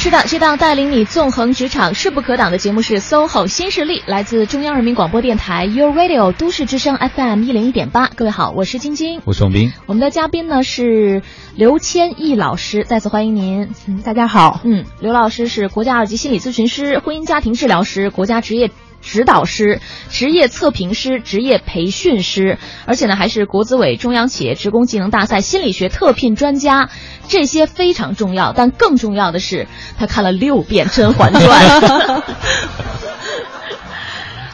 是的，这档带领你纵横职场、势不可挡的节目是 SOHO 新势力，来自中央人民广播电台 u Radio 都市之声 FM 一零一点八。各位好，我是晶晶，我是王斌。我们的嘉宾呢是刘谦益老师，再次欢迎您。嗯，大家好。嗯，刘老师是国家二级心理咨询师、婚姻家庭治疗师、国家职业。指导师、职业测评师、职业培训师，而且呢还是国资委中央企业职工技能大赛心理学特聘专家，这些非常重要。但更重要的是，他看了六遍《甄嬛传》。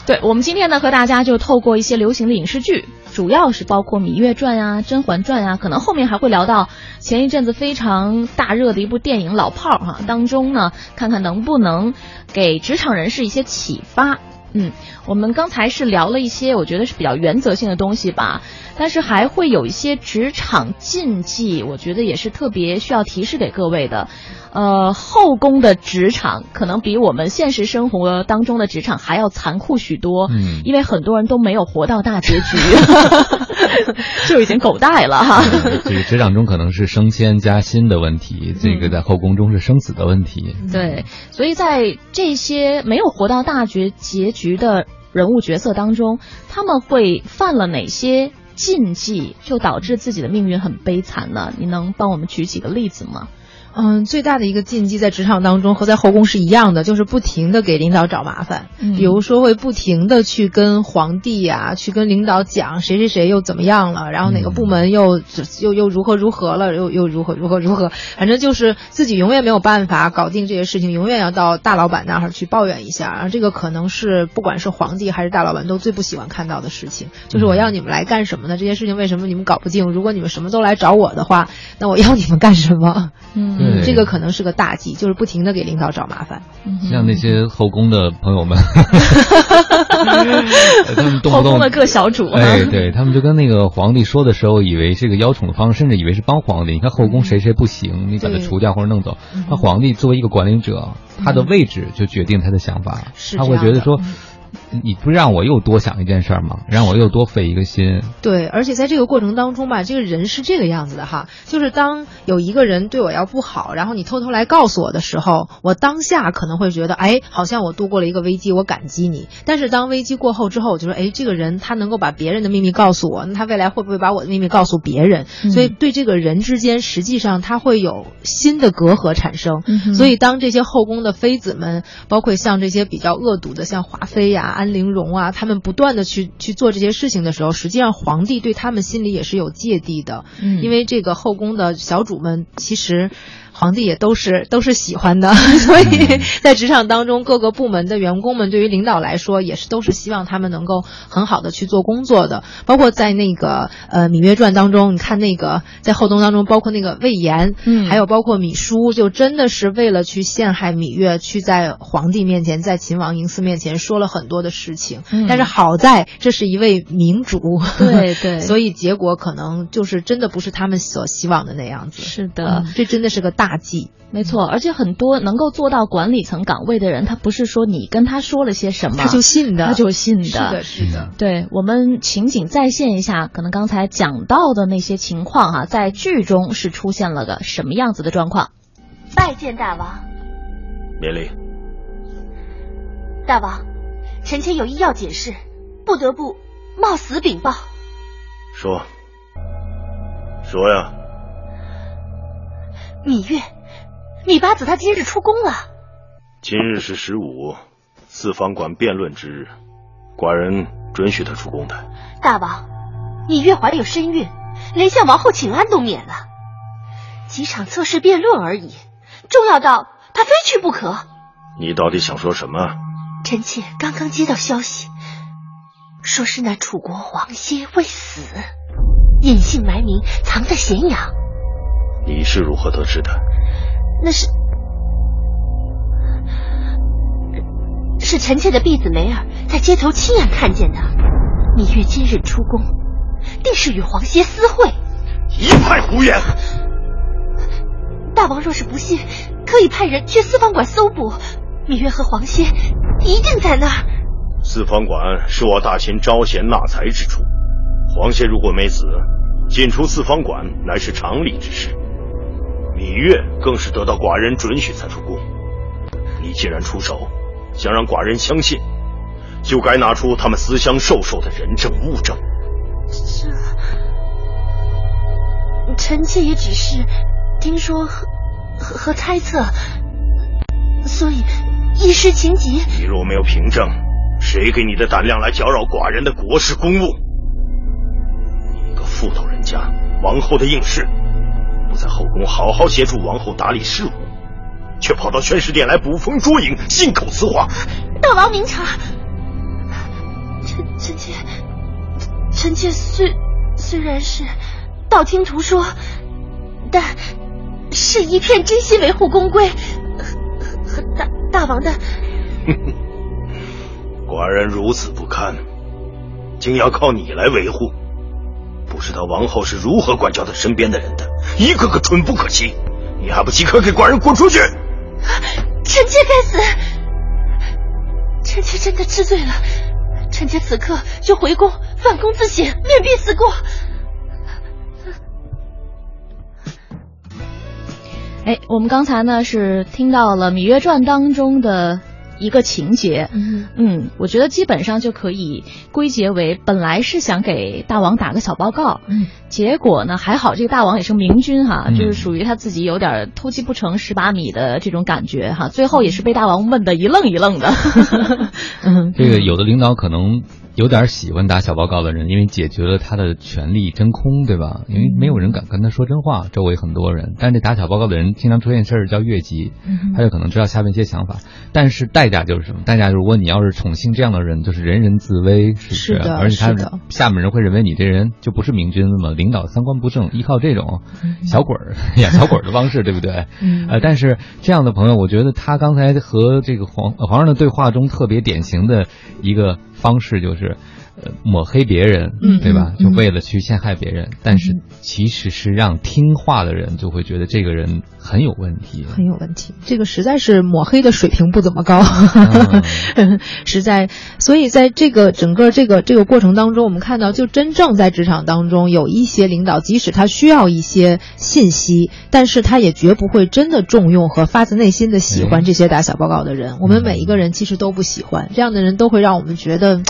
对我们今天呢，和大家就透过一些流行的影视剧，主要是包括《芈月传》呀、《甄嬛传》呀，可能后面还会聊到前一阵子非常大热的一部电影《老炮儿》哈，当中呢，看看能不能给职场人士一些启发。嗯，我们刚才是聊了一些，我觉得是比较原则性的东西吧，但是还会有一些职场禁忌，我觉得也是特别需要提示给各位的。呃，后宫的职场可能比我们现实生活当中的职场还要残酷许多，嗯，因为很多人都没有活到大结局，就已经狗带了哈。这个职场中可能是升迁加薪的问题，这个在后宫中是生死的问题。对，所以在这些没有活到大结结局的人物角色当中，他们会犯了哪些禁忌，就导致自己的命运很悲惨呢？你能帮我们举几个例子吗？嗯，最大的一个禁忌在职场当中和在后宫是一样的，就是不停的给领导找麻烦。嗯比如说会不停的去跟皇帝呀、去跟领导讲谁谁谁又怎么样了，然后哪个部门又、又又如何如何了，又又如何如何如何，反正就是自己永远没有办法搞定这些事情，永远要到大老板那儿去抱怨一下。然后这个可能是不管是皇帝还是大老板都最不喜欢看到的事情，就是我要你们来干什么呢？这些事情为什么你们搞不定？如果你们什么都来找我的话，那我要你们干什么？嗯对这个可能是个大忌，就是不停的给领导找麻烦。像那些后宫的朋友们，他们动不动后宫的各小主，哎，对他们就跟那个皇帝说的时候，以为这个邀宠的方式，甚至以为是帮皇帝。你看后宫谁谁不行，你把他除掉或者弄走嗯。那皇帝作为一个管理者，他的位置就决定他的想法，他会觉得说，你不让我又多想一件事儿吗？让我又多费一个心。对，而且在这个过程当中吧，这个人是这个样子的哈，就是当有一个人对我要不好，然后你偷偷来告诉我的时候，我当下可能会觉得，哎，好像我度过了一个危机，我感激你。但是当危机过后之后，我就说，哎，这个人他能够把别人的秘密告诉我，那他未来会不会把我的秘密告诉别人？嗯所以对这个人之间，实际上他会有新的隔阂产生。嗯所以当这些后宫的妃子们，包括像这些比较恶毒的，像华妃呀、安陵容啊，他们不断的去去做这些事情的时候，实际上皇帝对他们心里也是有芥蒂的。嗯因为这个后宫的小主们，其实皇帝也都是 都是喜欢的，所以在职场当中，各个部门的员工们对于领导来说，也是都是希望他们能够很好的去做工作的。包括在那个呃《芈月传》当中，你看那个在后宫当中，包括那个魏延，嗯还有包括芈姝，就真的是为了去陷害芈月，去在皇帝面前，在秦王嬴驷面前说了很多的事情。嗯但是好在这是一位明主，对对 所以结果可能就是真的不是他们所希望的那样子。是的嗯这真的是个大大忌。没错，而且很多能够做到管理层岗位的人，他不是说你跟他说了些什么，他就信的，他就信的。是的，是的。对我们情景再现一下，可能刚才讲到的那些情况哈，在剧中是出现了个什么样子的状况？拜见大王。免礼。大王，臣妾有意要解释，不得不冒死禀报。说。说呀。芈月。芈八子他今日出宫了。今日是十五，四方馆辩论之日，寡人准许他出宫的。大王，芈月怀有身孕，连向王后请安都免了。几场测试辩论而已，重要到他非去不可。你到底想说什么？臣妾刚刚接到消息，说是那楚国黄歇未死，隐姓埋名藏在咸阳。你是如何得知的？那是是臣妾的婢子梅儿在街头亲眼看见的。芈月今日出宫，定是与黄歇私会。一派胡言！大王若是不信，可以派人去四方馆搜捕。芈月和黄歇一定在那儿。四方馆是我大秦招贤纳才之处，黄歇如果没死，进出四方馆乃是常理之事。芈月更是得到寡人准许才出宫。你既然出手，想让寡人相信，就该拿出他们私相授受的人证物证。这，臣妾也只是听说和和猜测，所以一时情急。你若没有凭证，谁给你的胆量来搅扰寡人的国事公务？你一个妇道人家，王后的应试。在后宫好好协助王后打理事务，却跑到宣室殿来捕风捉影、信口雌黄。大王明察，臣臣妾臣妾虽虽然是道听途说，但是一片真心维护宫规和和大大王的。寡人如此不堪，竟要靠你来维护。不知道王后是如何管教她身边的人的，一个个蠢不可欺！你还不即刻给寡人滚出去！臣妾该死！臣妾真的知罪了，臣妾此刻就回宫反宫自省，面壁思过。哎，我们刚才呢是听到了《芈月传》当中的。一个情节，嗯嗯，我觉得基本上就可以归结为，本来是想给大王打个小报告，嗯，结果呢还好，这个大王也是明君哈，就是属于他自己有点偷鸡不成蚀把米的这种感觉哈，最后也是被大王问的一愣一愣的。嗯，这个有的领导可能。有点喜欢打小报告的人，因为解决了他的权力真空，对吧？因为没有人敢跟他说真话，周围很多人。但是这打小报告的人经常出现事儿叫越级，他就可能知道下面一些想法，但是代价就是什么？代价如果你要是宠幸这样的人，就是人人自危，是不是？而且他下面人会认为你这人就不是明君了嘛？领导三观不正，依靠这种小鬼儿 演小鬼儿的方式，对不对？呃，但是这样的朋友，我觉得他刚才和这个皇皇上的对话中特别典型的一个。方式就是，呃，抹黑别人，对吧？就为了去陷害别人，但是其实是让听话的人就会觉得这个人很有问题，很有问题。这个实在是抹黑的水平不怎么高，实在。所以在这个整个这个这个过程当中，我们看到，就真正在职场当中有一些领导，即使他需要一些信息，但是他也绝不会真的重用和发自内心的喜欢这些打小报告的人。我们每一个人其实都不喜欢这样的人，都会让我们觉得。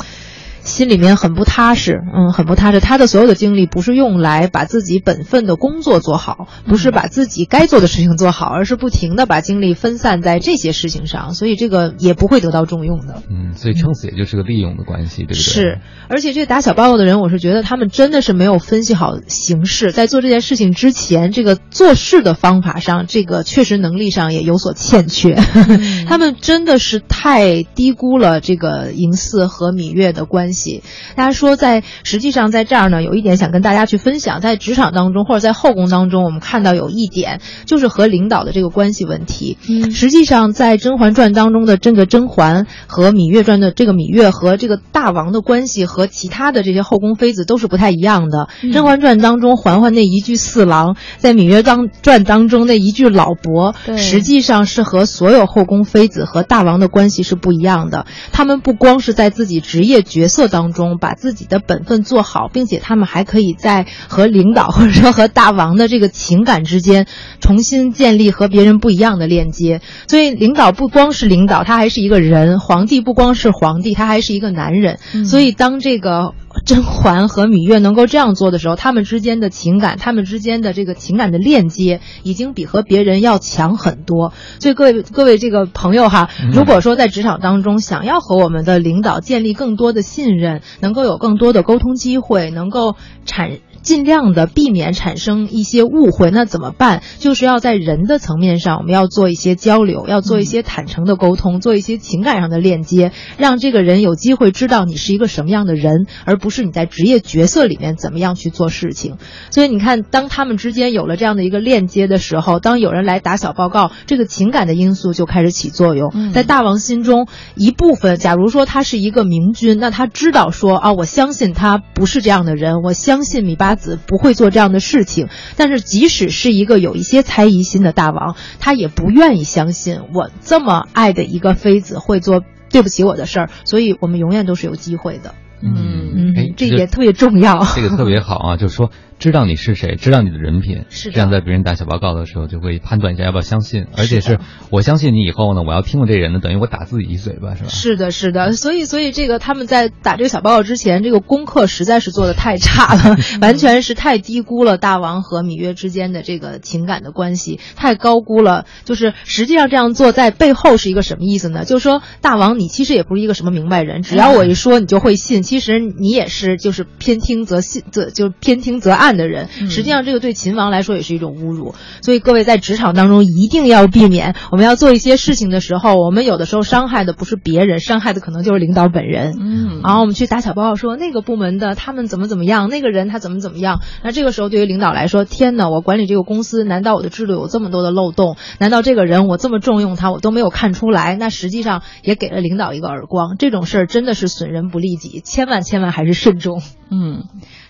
心里面很不踏实，嗯，很不踏实。他的所有的精力不是用来把自己本分的工作做好，不是把自己该做的事情做好，而是不停的把精力分散在这些事情上，所以这个也不会得到重用的。嗯，所以撑死也就是个利用的关系，对不对？是，而且这打小报告的人，我是觉得他们真的是没有分析好形势，在做这件事情之前，这个做事的方法上，这个确实能力上也有所欠缺。他们真的是太低估了这个嬴驷和芈月的关系。系。大家说在实际上在这儿呢，有一点想跟大家去分享，在职场当中或者在后宫当中，我们看到有一点就是和领导的这个关系问题。嗯，实际上在《甄嬛传》当中的这个甄嬛和《芈月传》的这个芈月和这个大王的关系和其他的这些后宫妃子都是不太一样的。《甄嬛传》当中嬛嬛那一句四郎，在《芈月当传》当中那一句老伯，实际上是和所有后宫妃子和大王的关系是不一样的。他们不光是在自己职业角色当中把自己的本分做好，并且他们还可以在和领导或者说和大王的这个情感之间重新建立和别人不一样的链接。所以，领导不光是领导，他还是一个人；皇帝不光是皇帝，他还是一个男人。所以，当这个。甄嬛和芈月能够这样做的时候，他们之间的情感，他们之间的这个情感的链接，已经比和别人要强很多。所以各位各位这个朋友哈，如果说在职场当中想要和我们的领导建立更多的信任，能够有更多的沟通机会，能够产。尽量的避免产生一些误会，那怎么办？就是要在人的层面上，我们要做一些交流，要做一些坦诚的沟通，做一些情感上的链接，让这个人有机会知道你是一个什么样的人，而不是你在职业角色里面怎么样去做事情。所以你看，当他们之间有了这样的一个链接的时候，当有人来打小报告，这个情感的因素就开始起作用。在大王心中，一部分，假如说他是一个明君，那他知道说啊，我相信他不是这样的人，我相信米巴。子不会做这样的事情，但是即使是一个有一些猜疑心的大王，他也不愿意相信我这么爱的一个妃子会做对不起我的事儿，所以我们永远都是有机会的。嗯嗯，这一点特别重要。这个特别好啊，就是说。知道你是谁，知道你的人品，是这样，在别人打小报告的时候，就会判断一下要不要相信，而且是我相信你以后呢，我要听了这人呢，等于我打自己一嘴巴，是吧？是的，是的，所以，所以这个他们在打这个小报告之前，这个功课实在是做的太差了，完全是太低估了大王和芈月之间的这个情感的关系，太高估了。就是实际上这样做在背后是一个什么意思呢？就是说，大王你其实也不是一个什么明白人，只要我一说你就会信，其实你也是就是偏听则信，则就偏听则暗。的人，实际上这个对秦王来说也是一种侮辱。所以各位在职场当中一定要避免，我们要做一些事情的时候，我们有的时候伤害的不是别人，伤害的可能就是领导本人。嗯，然后我们去打小报告说那个部门的他们怎么怎么样，那个人他怎么怎么样。那这个时候对于领导来说，天哪，我管理这个公司，难道我的制度有这么多的漏洞？难道这个人我这么重用他，我都没有看出来？那实际上也给了领导一个耳光。这种事儿真的是损人不利己，千万千万还是慎重。嗯。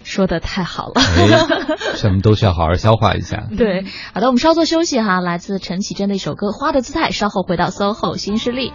说的太好了，什么都需要好好消化一下。对，好的，我们稍作休息哈，来自陈绮贞的一首歌《花的姿态》，稍后回到 SOHO 新势力。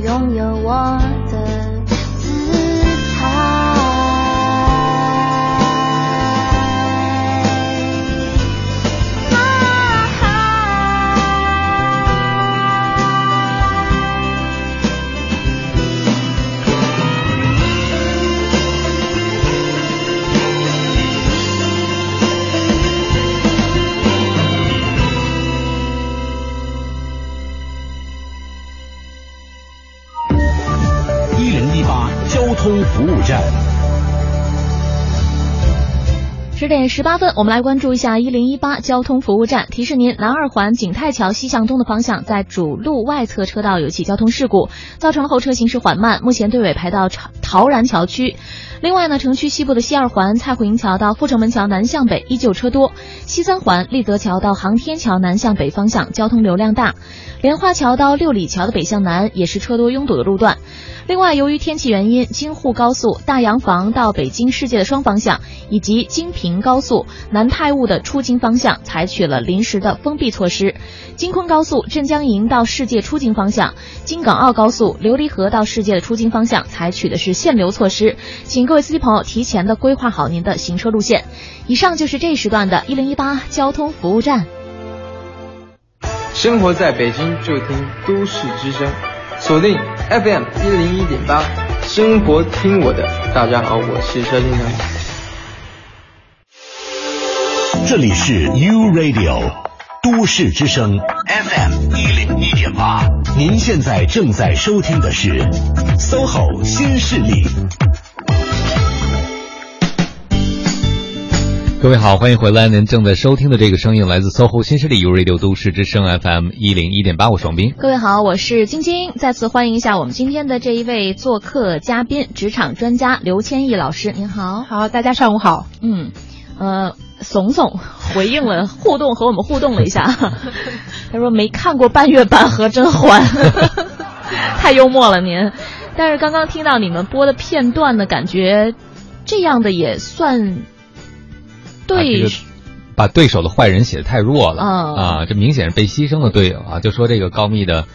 拥有我的点十八分，我们来关注一下一零一八交通服务站。提示您，南二环景泰桥西向东的方向，在主路外侧车道有起交通事故，造成了后车行驶缓慢，目前队尾排到长陶然桥区。另外呢，城区西部的西二环蔡虎营桥到阜成门桥南向北依旧车多，西三环立德桥到航天桥南向北方向交通流量大，莲花桥到六里桥的北向南也是车多拥堵的路段。另外，由于天气原因，京沪高速大洋房到北京世界的双方向，以及京平高速南泰坞的出京方向，采取了临时的封闭措施。京昆高速镇江营到世界出京方向，京港澳高速琉璃河到世界的出京方向，采取的是限流措施。请各位司机朋友提前的规划好您的行车路线。以上就是这一时段的一零一八交通服务站。生活在北京就听都市之声，锁定 FM 一零一点八，生活听我的。大家好，我是车先生。这里是 U Radio 都市之声 FM 一零一点八，您现在正在收听的是 SOHO 新势力。各位好，欢迎回来。您正在收听的这个声音来自 SOHO 新势力 U Radio 都市之声 FM 一零一点八，我是王斌。各位好，我是晶晶，再次欢迎一下我们今天的这一位做客嘉宾，职场专家刘千毅老师，您好。好，大家上午好。嗯，呃，怂怂回应了互动，和我们互动了一下，他说没看过半月板和甄嬛，太幽默了您。但是刚刚听到你们播的片段呢，感觉这样的也算。对，把对手的坏人写的太弱了啊！啊，这明显是被牺牲的队友啊！就说这个高密的，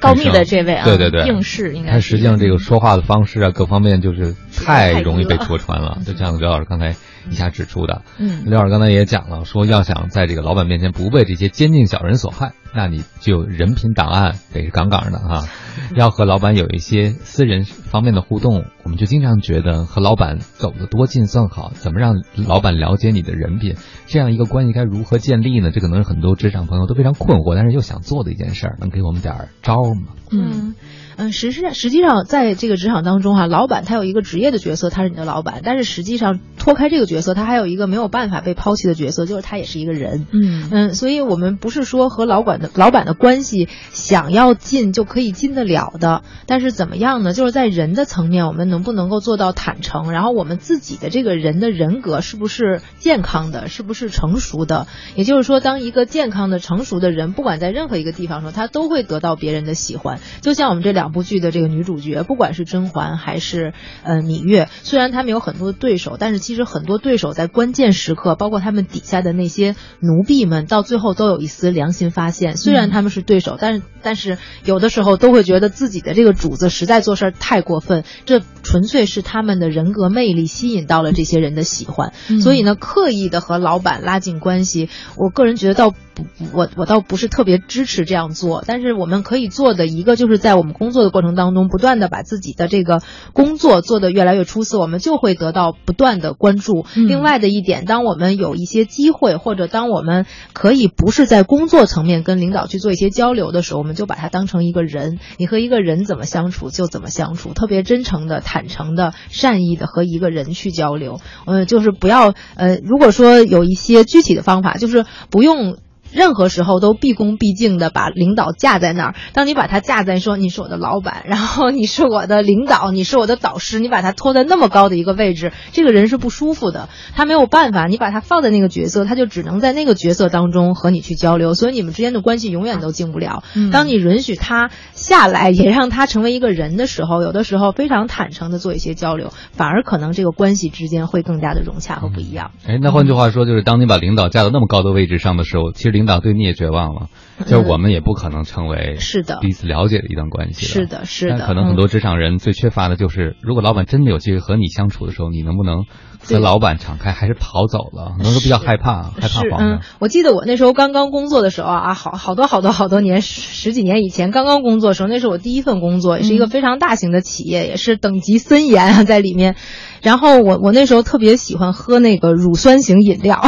高密的这位啊，对对对，应试应该。他实际上这个说话的方式啊，各方面就是太容易被戳穿了。就像刘老师刚才一下指出的，嗯，刘老师刚才也讲了，说要想在这个老板面前不被这些奸佞小人所害，那你就人品档案得是杠杠的啊！要和老板有一些私人方面的互动，我们就经常觉得和老板走得多近算好。怎么让老板了解你的人品？这样一个关系该如何建立呢？这可能是很多职场朋友都非常困惑，但是又想做的一件事儿。能给我们点儿招吗？嗯。嗯，实际实际上，在这个职场当中哈，老板他有一个职业的角色，他是你的老板。但是实际上脱开这个角色，他还有一个没有办法被抛弃的角色，就是他也是一个人。嗯嗯，所以我们不是说和老板的老板的关系想要进就可以进得了的。但是怎么样呢？就是在人的层面，我们能不能够做到坦诚？然后我们自己的这个人的人格是不是健康的？是不是成熟的？也就是说，当一个健康的、成熟的人，不管在任何一个地方说，他都会得到别人的喜欢。就像我们这两。部剧的这个女主角，不管是甄嬛还是呃芈月，虽然他们有很多的对手，但是其实很多对手在关键时刻，包括他们底下的那些奴婢们，到最后都有一丝良心发现。虽然他们是对手，但是但是有的时候都会觉得自己的这个主子实在做事太过分。这纯粹是他们的人格魅力吸引到了这些人的喜欢。所以呢，刻意的和老板拉近关系，我个人觉得倒不，我我倒不是特别支持这样做。但是我们可以做的一个，就是在我们工作。的过程当中，不断的把自己的这个工作做得越来越出色，我们就会得到不断的关注。另外的一点，当我们有一些机会，或者当我们可以不是在工作层面跟领导去做一些交流的时候，我们就把它当成一个人。你和一个人怎么相处就怎么相处，特别真诚的、坦诚的、善意的和一个人去交流。嗯，就是不要呃，如果说有一些具体的方法，就是不用。任何时候都毕恭毕敬的把领导架在那儿。当你把他架在说你是我的老板，然后你是我的领导，你是我的导师，你把他拖在那么高的一个位置，这个人是不舒服的。他没有办法，你把他放在那个角色，他就只能在那个角色当中和你去交流，所以你们之间的关系永远都进不了。当你允许他下来，也让他成为一个人的时候，有的时候非常坦诚的做一些交流，反而可能这个关系之间会更加的融洽和不一样。哎，那换句话说，就是当你把领导架到那么高的位置上的时候，其实领领导对你也绝望了，就是我们也不可能成为是的彼此了解的一段关系了。是的，是的。但可能很多职场人最缺乏的就是，如果老板真的有机会和你相处的时候，你能不能和老板敞开，还是跑走了？可能都比较害怕，害怕是黄嗯。，我记得我那时候刚刚工作的时候啊，好好多 好多好多年，十十几年以前刚刚工作的时候，那是我第一份工作，也是一个非常大型的企业，也是等级森严啊在里面。然后我我那时候特别喜欢喝那个乳酸型饮料，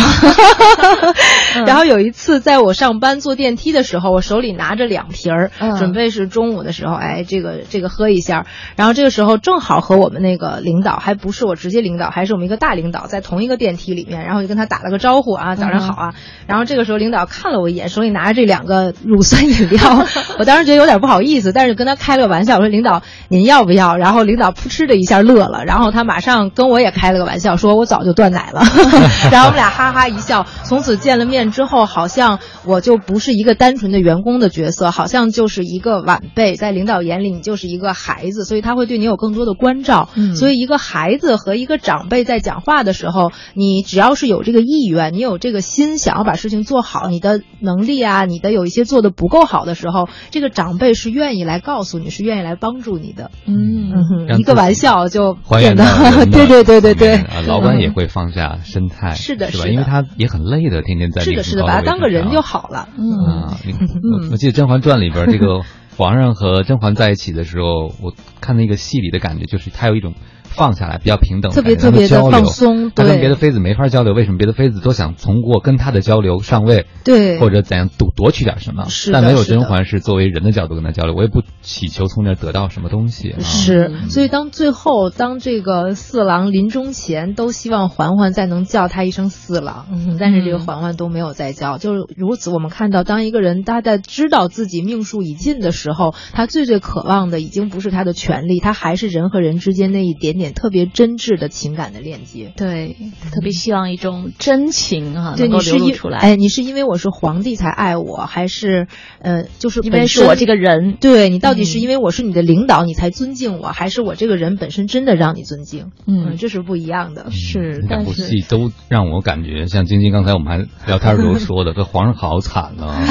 然后有一次在我上班坐电梯的时候，我手里拿着两瓶儿，嗯准备是中午的时候，哎，这个这个喝一下。然后这个时候正好和我们那个领导，还不是我直接领导，还是我们一个大领导，在同一个电梯里面，然后就跟他打了个招呼啊，早上好啊。然后这个时候领导看了我一眼，手里拿着这两个乳酸饮料，我当时觉得有点不好意思，但是跟他开了个玩笑，我说领导您要不要？然后领导噗嗤的一下乐了，然后他马上跟我也开了个玩笑，说我早就断奶了。然后我们俩哈哈一笑，从此见了面之后，好像我就不是一个单纯的员工的角色，好像就是一个晚辈，在领导眼里你就是一个孩子，所以他会对你有更多的关照。嗯所以一个孩子和一个长辈在讲话的时候，你只要是有这个意愿，你有这个心想要把事情做好，你的能力啊，你的有一些做的不够好的时候，这个长辈是愿意来告诉你，是愿意来帮助你的。嗯。嗯，一个玩笑就还原的对对对对对。啊，老板也会放下身态，是的是吧？因为他也很累的，天天在是的，是的，把他当个人就好了。嗯。我记得《甄嬛传》里边这个皇上和甄嬛在一起的时候，我看那个戏里的感觉就是他有一种放下来，比较平等特别，特别地他们交流放松对他跟别的妃子没法交流，为什么别的妃子都想通过跟他的交流上位，对或者怎样夺夺取点什么？是但没有甄嬛是作为人的角度跟他交流，我也不祈求从那得到什么东西。啊是，所以当最后当这个四郎临终前都希望嬛嬛再能叫他一声四郎，嗯，但是这个嬛嬛都没有再叫，就是如此。我们看到，当一个人他在知道自己命数已尽的时候，他最最渴望的已经不是他的权利，他还是人和人之间那一点点特别真挚的情感的链接。对，特别希望一种真情啊，对，能够你流露出来。哎，你是因为我是皇帝才爱我，还是呃，就是因为本身是我这个人对你到底是嗯因为我是你的领导，你才尊敬我，还是我这个人本身真的让你尊敬？嗯这是不一样的。是这两部戏都让我感觉像晶晶刚才我们还聊天的时候说的，这皇上好惨啊！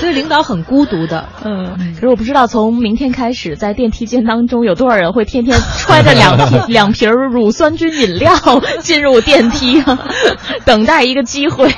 所 以领导很孤独的。嗯，可是我不知道从明天开始，在电梯间当中有多少人会天天揣着两瓶 两瓶乳酸菌饮料 进入电梯啊，等待一个机会。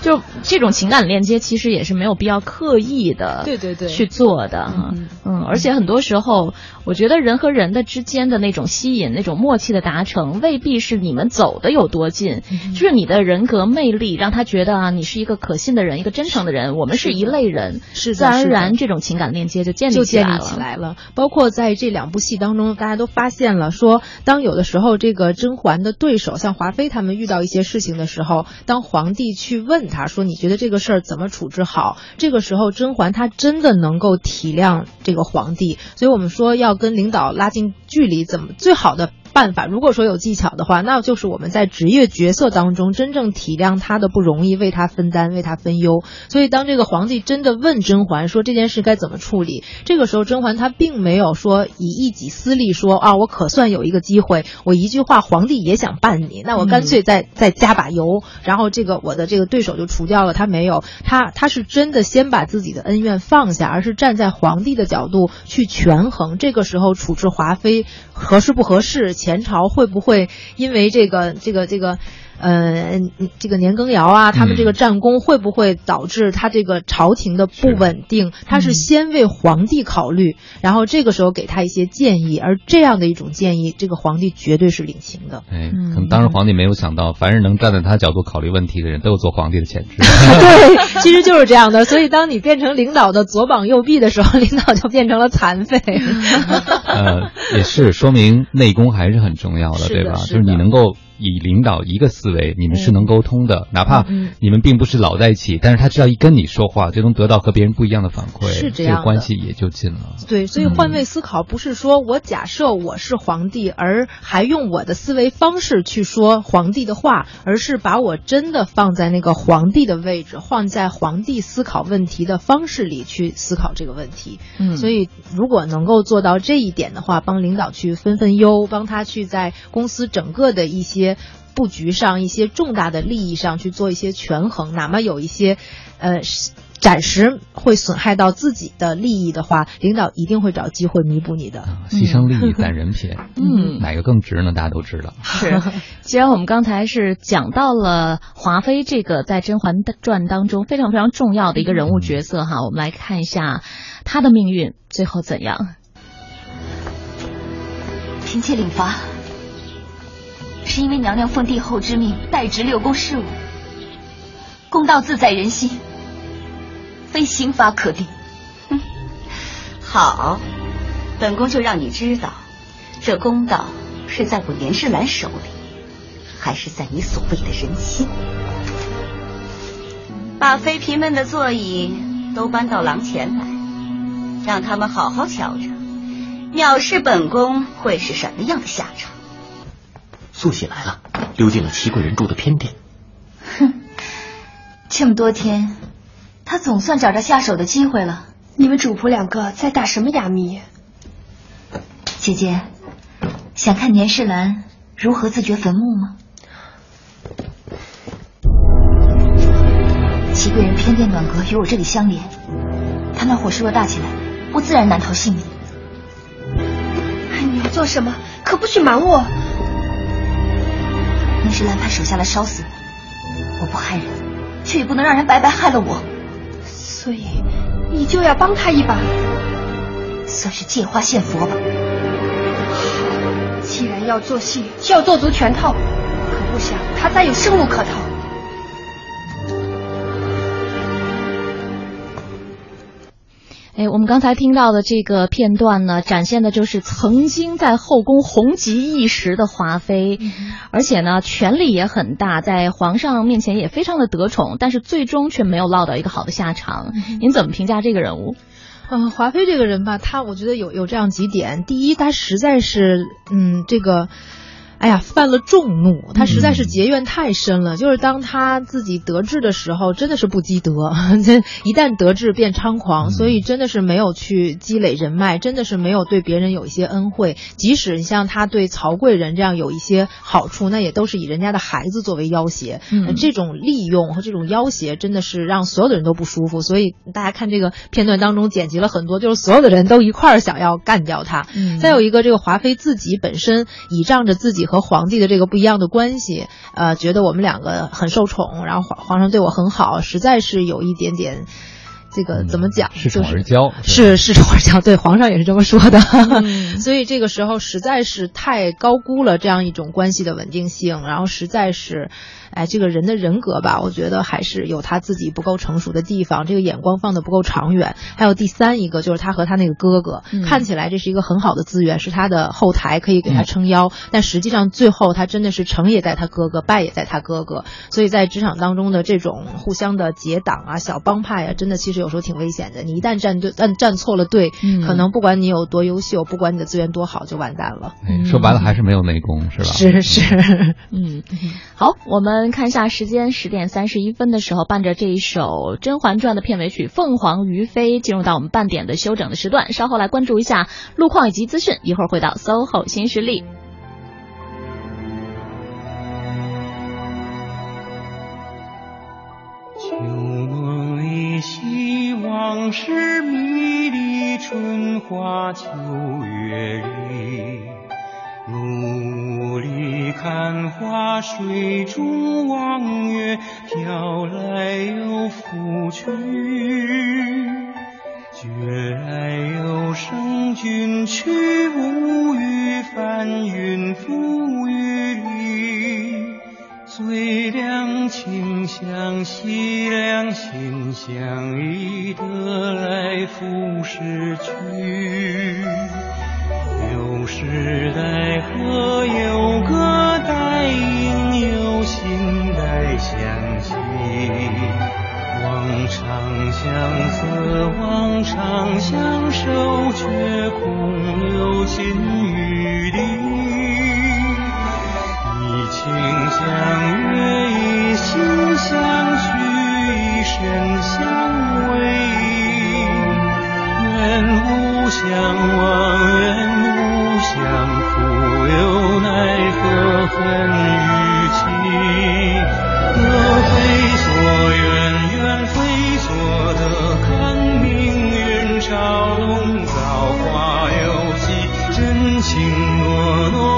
就这种情感链接，其实也是没有必要刻意的，对对对去做的哈。嗯，而且很多时候，我觉得人和人的之间的那种吸引、那种默契的达成，未必是你们走的有多近，嗯就是你的人格魅力让他觉得啊，你是一个可信的人，一个真诚的人，我们是一类人，是的自然而然这种情感链接就建立。起来了。包括在这两部戏当中，大家都发现了说，当有的时候这个甄嬛的对手像华妃他们遇到一些事情的时候，当皇帝去问他说：“你觉得这个事儿怎么处置好？”这个时候，甄嬛她真的能够体谅这个皇帝。所以我们说要跟领导拉近距离，怎么最好的？办法，如果说有技巧的话，那就是我们在职业角色当中真正体谅他的不容易，为他分担，为他分忧。所以，当这个皇帝真的问甄嬛说这件事该怎么处理，这个时候甄嬛她并没有说以一己私利说啊，我可算有一个机会，我一句话皇帝也想办你，那我干脆再、再加把油，然后这个我的这个对手就除掉了。他没有，他他是真的先把自己的恩怨放下，而是站在皇帝的角度去权衡这个时候处置华妃合适不合适。前朝会不会因为这个这个这个，呃，这个年羹尧啊，他们这个战功会不会导致他这个朝廷的不稳定？他是先为皇帝考虑，然后这个时候给他一些建议，而这样的一种建议，这个皇帝绝对是领情的。哎，可能当时皇帝没有想到，凡是能站在他角度考虑问题的人，都有做皇帝的潜质。对，其实就是这样的。所以，当你变成领导的左膀右臂的时候，领导就变成了残废。呃，也是说明内功还是很重要的，的对吧？就是你能够以领导一个思维，你们是能沟通的，哪怕嗯你们并不是老在一起，但是他只要一跟你说话，就能得到和别人不一样的反馈，是这个关系也就近了。对，所以换位思考不是说我假设我是皇帝，而还用我的思维方式去说皇帝的话，而是把我真的放在那个皇帝的位置，放在皇帝思考问题的方式里去思考这个问题。嗯所以如果能够做到这一点的话，帮领导去分分忧，帮他去在公司整个的一些。布局上一些重大的利益上去做一些权衡，哪怕有一些，呃。暂时会损害到自己的利益的话，领导一定会找机会弥补你的。牺牲利益攒人品，嗯，哪个更值呢？大家都知道。是，既然我们刚才是讲到了华妃这个在《甄嬛传》当中非常非常重要的一个人物角色哈，我们来看一下她的命运最后怎样。嫔妾领罚，是因为娘娘奉帝后之命代执六宫事务，公道自在人心。非刑罚可定。嗯，好，本宫就让你知道，这公道是在我严世兰手里，还是在你所谓的人心？把妃嫔们的座椅都搬到廊前来，让他们好好瞧着，藐视本宫会是什么样的下场？素喜来了，溜进了齐贵人住的偏殿。哼，这么多天。他总算找着下手的机会了。你们主仆两个在打什么哑谜？姐姐，想看年世兰如何自掘坟墓吗？齐贵人偏殿暖阁与我这里相连，他那火势若大起来，我自然难逃性命。你要做什么？可不许瞒我！年世兰派手下来烧死我，我不害人，却也不能让人白白害了我。所以，你就要帮他一把，算是借花献佛吧。既然要做戏，就要做足全套，可不想他再有生路可逃。哎，我们刚才听到的这个片段呢，展现的就是曾经在后宫红极一时的华妃，而且呢，权力也很大，在皇上面前也非常的得宠，但是最终却没有落到一个好的下场。您怎么评价这个人物？嗯，华妃这个人吧，她我觉得有有这样几点：第一，她实在是，嗯，这个。哎呀，犯了众怒，他实在是结怨太深了。就是当他自己得志的时候，真的是不积德；这一旦得志变猖狂，所以真的是没有去积累人脉，真的是没有对别人有一些恩惠。即使你像他对曹贵人这样有一些好处，那也都是以人家的孩子作为要挟。嗯，这种利用和这种要挟，真的是让所有的人都不舒服。所以大家看这个片段当中剪辑了很多，就是所有的人都一块儿想要干掉他。嗯，再有一个，这个华妃自己本身倚仗着自己。和皇帝的这个不一样的关系，呃，觉得我们两个很受宠，然后皇皇上对我很好，实在是有一点点，这个怎么讲？恃宠而骄，是恃宠而骄。对，皇上也是这么说的。所以这个时候实在是太高估了这样一种关系的稳定性，然后实在是。哎，这个人的人格吧，我觉得还是有他自己不够成熟的地方，这个眼光放的不够长远。还有第三一个，就是他和他那个哥哥，看起来这是一个很好的资源，是他的后台可以给他撑腰，但实际上最后他真的是成也在他哥哥，败也在他哥哥。所以在职场当中的这种互相的结党啊、小帮派啊，真的其实有时候挺危险的。你一旦站对，站站错了队，可能不管你有多优秀，不管你的资源多好，就完蛋了。说白了还是没有内功，是吧？是是，嗯，好，我们。看一下时间，十点三十一分的时候，伴着这一首《甄嬛传》的片尾曲《凤凰于飞》，进入到我们半点的休整的时段。稍后来关注一下路况以及资讯，一会儿回到 SOHO 新势力。旧梦里希望是迷离春花秋月里。努力看花，水中望月，飘来又浮去。觉来有声君去，无语翻云覆雨里。最两情相惜，两心相依得来复失去。时代河有歌，待应有心待相惜。望长相思，望长相守，却空留金玉里。一情相悦，一心相许，一生相偎。愿无不相忘，怨不相负，又奈何恨与情？得非所愿，愿非所得，看命运嘲弄造化游戏，真情诺诺。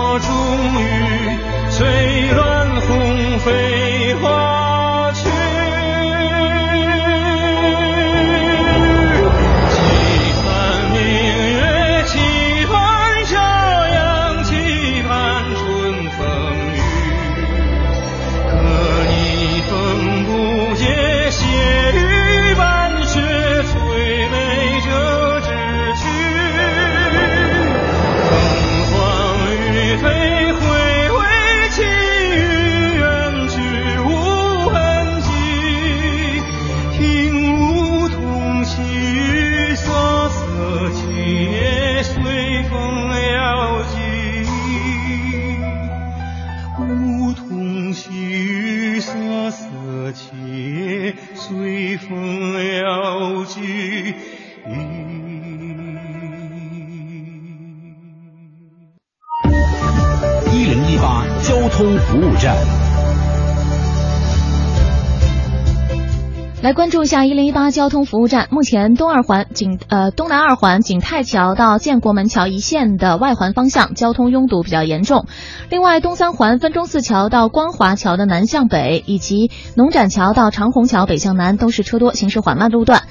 关注一下一零一八交通服务站。目前东二环景呃东南二环景泰桥到建国门桥一线的外环方向交通拥堵比较严重。另外，东三环分钟寺桥到光华桥的南向北，以及农展桥到长虹桥北向南都是车多，行驶缓慢路段。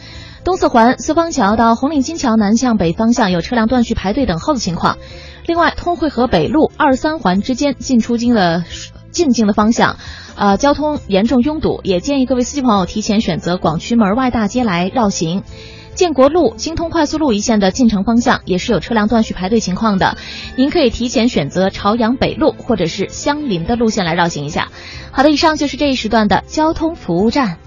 东四环四方桥到红领巾桥南向北方向有车辆断续排队等候的情况。另外，通惠河北路二三环之间进出京的进京的方向，呃，交通严重拥堵，也建议各位司机朋友提前选择广渠门外大街来绕行。建国路、京通快速路一线的进城方向也是有车辆断续排队情况的，您可以提前选择朝阳北路或者是相邻的路线来绕行一下。好的，以上就是这一时段的交通服务站。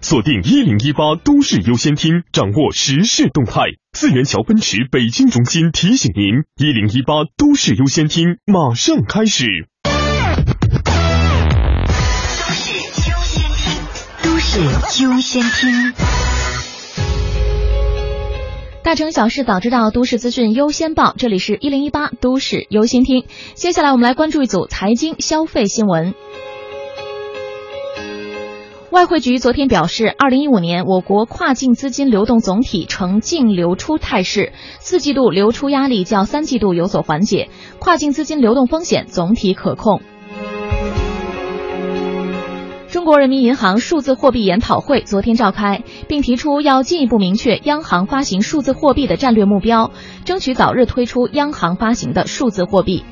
锁定一零一八都市优先厅，掌握时事动态。四元桥奔驰北京中心提醒您：一零一八都市优先厅马上开始。优先听。大城小事早知道，都市资讯优先报。这里是一零一八都市优先听。接下来我们来关注一组财经消费新闻。外汇局昨天表示，二零一五年我国跨境资金流动总体呈净流出态势，四季度流出压力较三季度有所缓解，跨境资金流动风险总体可控。中国人民银行数字货币研讨会昨天召开，并提出要进一步明确央行发行数字货币的战略目标，争取早日推出央行发行的数字货币。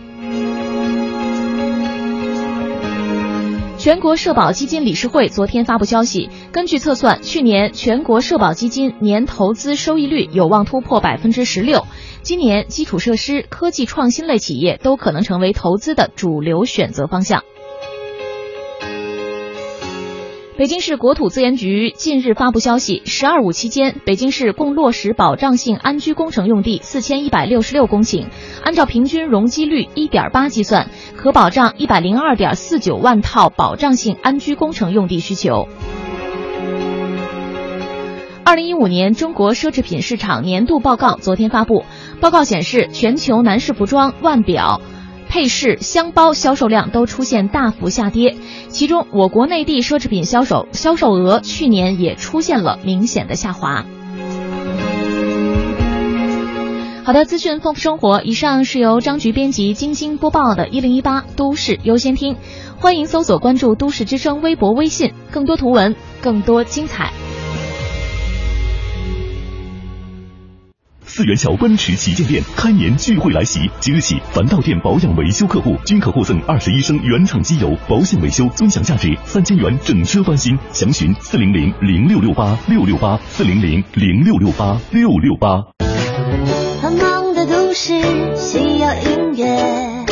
全国社保基金理事会昨天发布消息，根据测算，去年全国社保基金年投资收益率有望突破百分之十六。今年基础设施、科技创新类企业都可能成为投资的主流选择方向。北京市国土资源局近日发布消息，“十二五”期间，北京市共落实保障性安居工程用地四千一百六十六公顷，按照平均容积率一点八计算，可保障一百零二点四九万套保障性安居工程用地需求。二零一五年中国奢侈品市场年度报告昨天发布，报告显示，全球男士服装、腕表。配饰、箱包销售量都出现大幅下跌，其中我国内地奢侈品销售销售额去年也出现了明显的下滑。好的，资讯丰富生活。以上是由张局编辑、精心播报的《一零一八都市优先听》，欢迎搜索关注“都市之声”微博、微信，更多图文，更多精彩。四元桥奔驰旗舰店开年聚会来袭，即日起，凡到店保养维修客户均可获赠二十一升原厂机油，保险维修尊享价值三千元，整车翻新。详询四零零零六六八六六八四零零零六六八六六八。繁忙的都市需要音乐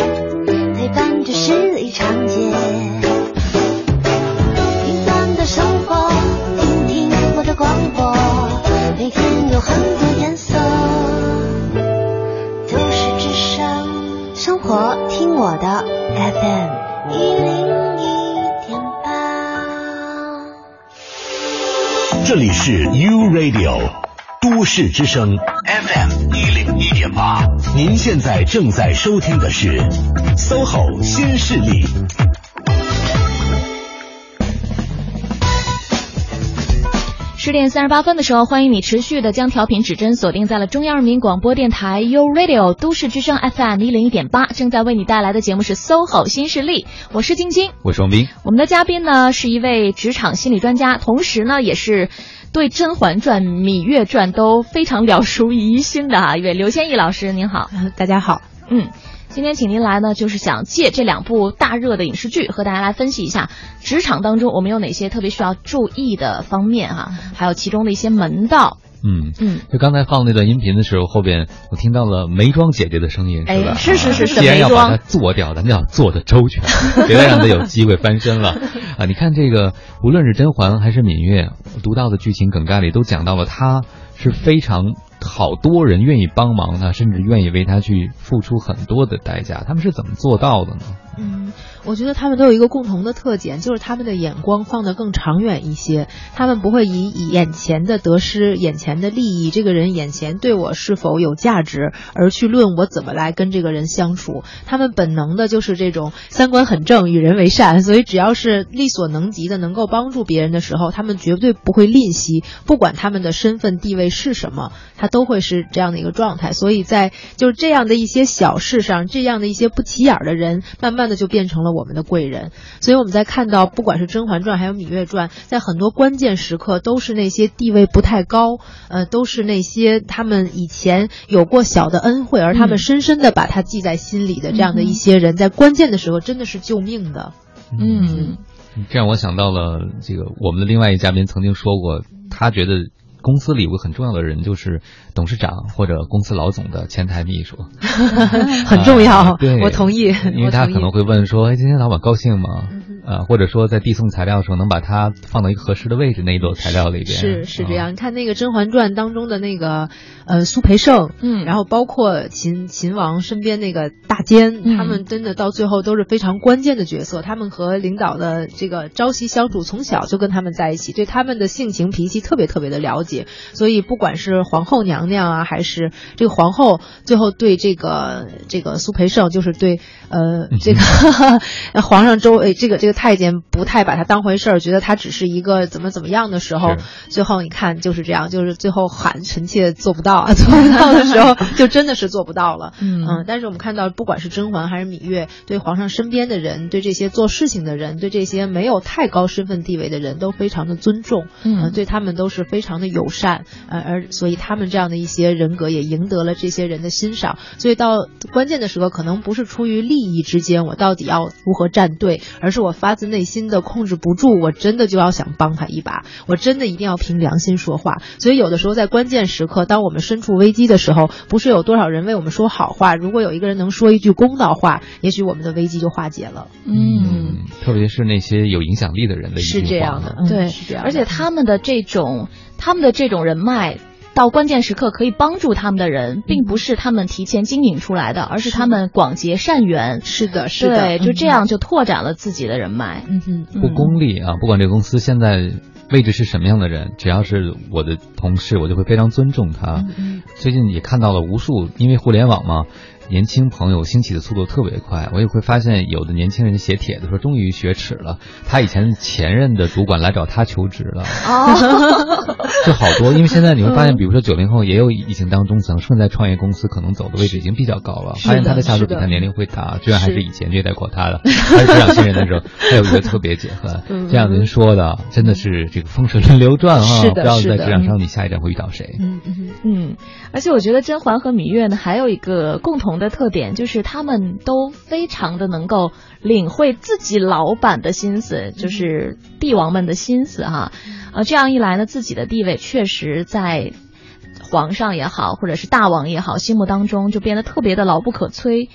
陪伴着十里长街，平凡的生活，听听我的广播，每天有很多活听我的 FM 一零一点八。这里是 U Radio 都市之声 FM 一零一点八，您现在正在收听的是 SOHO 新势力。十点三十八分的时候，欢迎你持续的将调频指针锁定在了中央人民广播电台 u Radio 都市之声 FM 一零一点八，正在为你带来的节目是 SOHO 新势力，我是晶晶，我是王斌。我们的嘉宾呢是一位职场心理专家，同时呢也是对《甄嬛传》《芈月传》都非常了熟于心的哈一位刘先义老师，您好，大家好，嗯。今天请您来呢，就是想借这两部大热的影视剧和大家来分析一下职场当中我们有哪些特别需要注意的方面哈，还有其中的一些门道。嗯嗯，就刚才放那段音频的时候，后边我听到了眉庄姐姐的声音，是吧？是是是是，既然要把它做掉，咱们要做的周全，别再让它有机会翻身了啊！你看这个，无论是甄嬛还是芈月，读到的剧情梗概里都讲到了，她是非常。好多人愿意帮忙他，甚至愿意为他去付出很多的代价。他们是怎么做到的呢？嗯，我觉得他们都有一个共同的特点，就是他们的眼光放得更长远一些。他们不会以眼前的得失、眼前的利益，这个人眼前对我是否有价值，而去论我怎么来跟这个人相处。他们本能的就是这种三观很正，与人为善。所以只要是力所能及的，能够帮助别人的时候，他们绝对不会吝惜，不管他们的身份地位是什么，他都会是这样的一个状态。所以在就是这样的一些小事上，这样的一些不起眼的人，慢慢。那就变成了我们的贵人，所以我们在看到，不管是《甄嬛传》还有《芈月传》，在很多关键时刻，都是那些地位不太高，呃，都是那些他们以前有过小的恩惠，而他们深深的把它记在心里的这样的一些人，在关键的时候真的是救命的。嗯，这让我想到了这个我们的另外一嘉宾曾经说过，他觉得。公司里有个很重要的人，就是董事长或者公司老总的前台秘书，很重要。对，我同意，因为他可能会问说：“哎，今天老板高兴吗？”呃，或者说在递送材料的时候，能把它放到一个合适的位置那一摞材料里边。是是这样，你看那个《甄嬛传》当中的那个呃苏培盛，嗯，然后包括秦秦王身边那个大监，他们真的到最后都是非常关键的角色。他们和领导的这个朝夕相处，从小就跟他们在一起，对他们的性情脾气特别特别的了解。所以不管是皇后娘娘啊，还是这个皇后，最后对这个这个苏培盛，就是对呃这个 皇上周围这个这个。太监不太把他当回事儿，觉得他只是一个怎么怎么样的时候，最后你看就是这样，就是最后喊臣妾做不到，做不到的时候 就真的是做不到了。嗯，但是我们看到，不管是甄嬛还是芈月，对皇上身边的人，对这些做事情的人，对这些没有太高身份地位的人都非常的尊重，嗯，对他们都是非常的友善，呃，而所以他们这样的一些人格也赢得了这些人的欣赏。所以到关键的时刻，可能不是出于利益之间，我到底要如何站队，而是我发。自内心的控制不住，我真的就要想帮他一把，我真的一定要凭良心说话。所以有的时候在关键时刻，当我们身处危机的时候，不是有多少人为我们说好话，如果有一个人能说一句公道话，也许我们的危机就化解了。嗯，特别是那些有影响力的人的是这样的，对，是这样。而且他们的这种，他们的这种人脉。到关键时刻可以帮助他们的人，并不是他们提前经营出来的，而是他们广结善缘。是的，是的，对，就这样就拓展了自己的人脉。嗯哼，不功利啊，不管这个公司现在位置是什么样的人，只要是我的同事，我就会非常尊重他。最近也看到了无数，因为互联网嘛。年轻朋友兴起的速度特别快，我也会发现有的年轻人写帖子说终于雪耻了，他以前前任的主管来找他求职了，哦。就好多。因为现在你会发现，比如说九零后也有已经当中曾顺在创业公司，可能走的位置已经比较高了，发现他的下属比他年龄会大，居然还是以前虐待过他的，还是职场新人的时候，还有一个特别解恨。这样人说的真的是这个风水轮流转啊，不知道在职场上你下一站会遇到谁。嗯嗯嗯，而且我觉得甄嬛和芈月呢还有一个共同。的特点就是他们都非常的能够领会自己老板的心思，就是帝王们的心思哈，呃，这样一来呢，自己的地位确实在皇上也好，或者是大王也好，心目当中就变得特别的牢不可摧。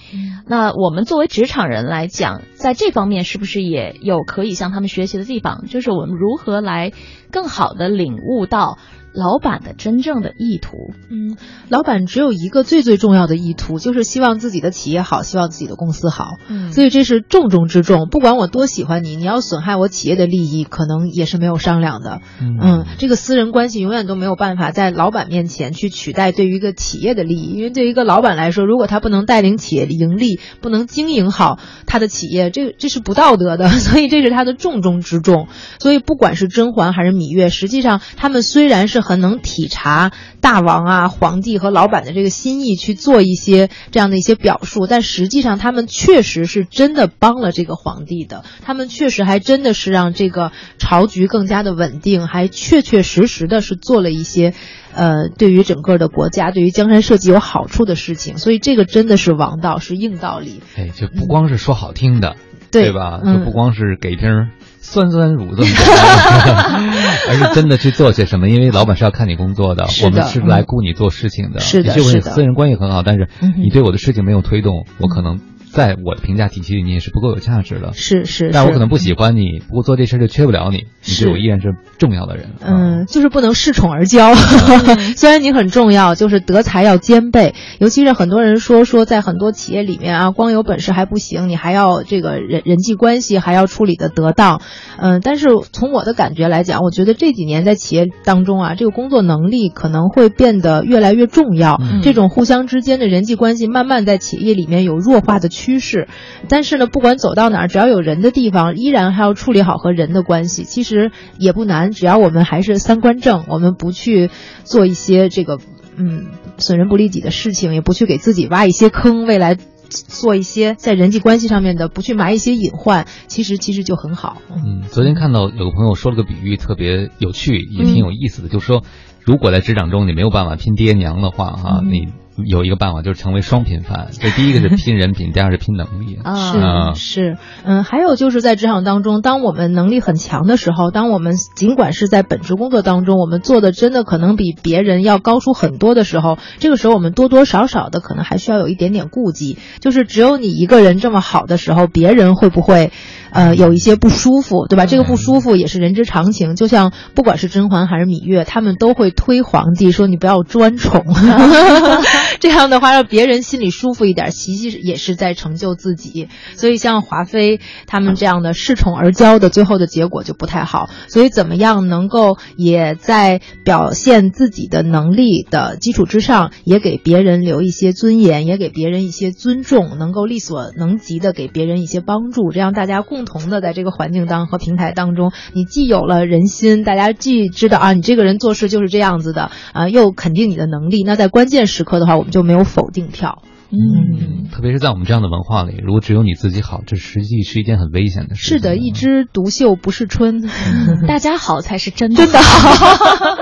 那我们作为职场人来讲，在这方面是不是也有可以向他们学习的地方？就是我们如何来更好的领悟到。老板的真正的意图，嗯，老板只有一个最最重要的意图，就是希望自己的企业好，希望自己的公司好，嗯，所以这是重中之重。不管我多喜欢你，你要损害我企业的利益，可能也是没有商量的，嗯，这个私人关系永远都没有办法在老板面前去取代对于一个企业的利益，因为对于一个老板来说，如果他不能带领企业盈利，不能经营好他的企业，这这是不道德的，所以这是他的重中之重。所以不管是甄嬛还是芈月，实际上他们虽然是很能体察大王啊、皇帝和老板的这个心意，去做一些这样的一些表述，但实际上他们确实是真的帮了这个皇帝的，他们确实还真的是让这个朝局更加的稳定，还确确实实的是做了一些。呃，对于整个的国家，对于江山社稷有好处的事情，所以这个真的是王道，是硬道理。哎，就不光是说好听的，对吧？嗯就不光是给一瓶酸酸乳这么简单，而是真的去做些什么。因为老板是要看你工作的，我们是来雇你做事情的。是的是的们私人关系很好，但是你对我的事情没有推动，我可能。在我的评价体系里，你也是不够有价值的。是是，是但我可能不喜欢你，不过做这事儿就缺不了你，你对我依然是重要的人。嗯，就是不能恃宠而骄。虽然你很重要，就是德才要兼备。尤其是很多人说说，在很多企业里面啊，光有本事还不行，你还要这个人人际关系还要处理的得当。嗯，但是从我的感觉来讲，我觉得这几年在企业当中啊，这个工作能力可能会变得越来越重要。嗯这种互相之间的人际关系，慢慢在企业里面有弱化的趋势。但是呢，不管走到哪儿，只要有人的地方，依然还要处理好和人的关系。其实也不难，只要我们还是三观正，我们不去做一些这个嗯损人不利己的事情，也不去给自己挖一些坑，未来做一些在人际关系上面的，不去埋一些隐患，其实其实就很好。嗯，昨天看到有个朋友说了个比喻，特别有趣，也挺有意思的，嗯就是说，如果在职场中你没有办法拼爹娘的话，哈、嗯你有一个办法就是成为双拼饭。这第一个是拼人品，第二是拼能力。啊是是，嗯，还有就是在职场当中，当我们能力很强的时候，当我们尽管是在本职工作当中，我们做的真的可能比别人要高出很多的时候，这个时候我们多多少少的可能还需要有一点点顾忌，就是只有你一个人这么好的时候，别人会不会，呃，有一些不舒服，对吧？这个不舒服也是人之常情，就像不管是甄嬛还是芈月，他们都会推皇帝说你不要专宠。这样的话让别人心里舒服一点，其实也是在成就自己。所以像华妃他们这样的恃宠而骄的，最后的结果就不太好。所以怎么样能够也在表现自己的能力的基础之上，也给别人留一些尊严，也给别人一些尊重，能够力所能及的给别人一些帮助，这样大家共同的在这个环境当和平台当中，你既有了人心，大家既知道啊，你这个人做事就是这样子的啊，又肯定你的能力。那在关键时刻的话，我们就没有否定票。嗯，特别是在我们这样的文化里，如果只有你自己好，这实际是一件很危险的事。是的，一枝独秀不是春，大家好才是真的真的好。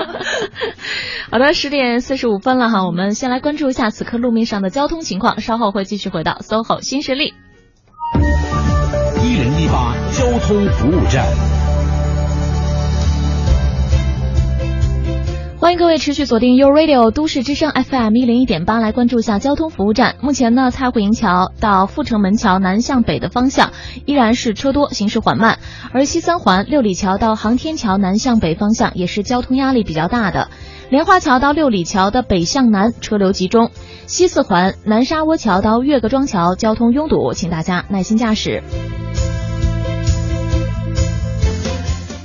好的，十点四十五分了哈，我们先来关注一下此刻路面上的交通情况，稍后会继续回到 SOHO 新势力。一零一八交通服务站。欢迎各位持续锁定 U Radio 都市之声 FM 一零一点八，来关注一下交通服务站。目前呢，蔡慧营桥到阜成门桥南向北的方向依然是车多，行驶缓慢；而西三环六里桥到航天桥南向北方向也是交通压力比较大的。莲花桥到六里桥的北向南车流集中，西四环南沙窝桥到岳各庄桥交通拥堵，请大家耐心驾驶。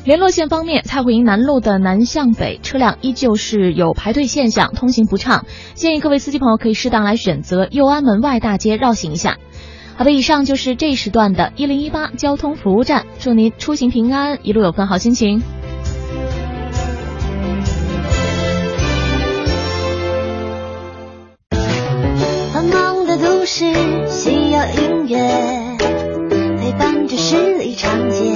联络线方面，蔡慧营南路的南向北车辆依旧是有排队现象，通行不畅，建议各位司机朋友可以适当来选择右安门外大街绕行一下。好的，以上就是这时段的一零一八交通服务站，祝您出行平安，一路有份好心情。繁忙的都市需要音乐陪伴着十里长街，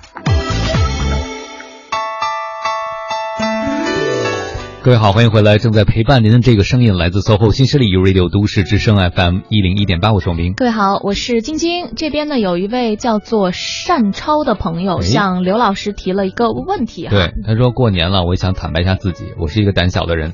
各位好，欢迎回来，正在陪伴您的这个声音来自 SOHO 新势力 U Radio 都市之声 FM 一零一点八，我是王明。各位好，我是晶晶。这边呢有一位叫做单超的朋友哎向刘老师提了一个问题哈。对，他说过年了，我想坦白一下自己，我是一个胆小的人。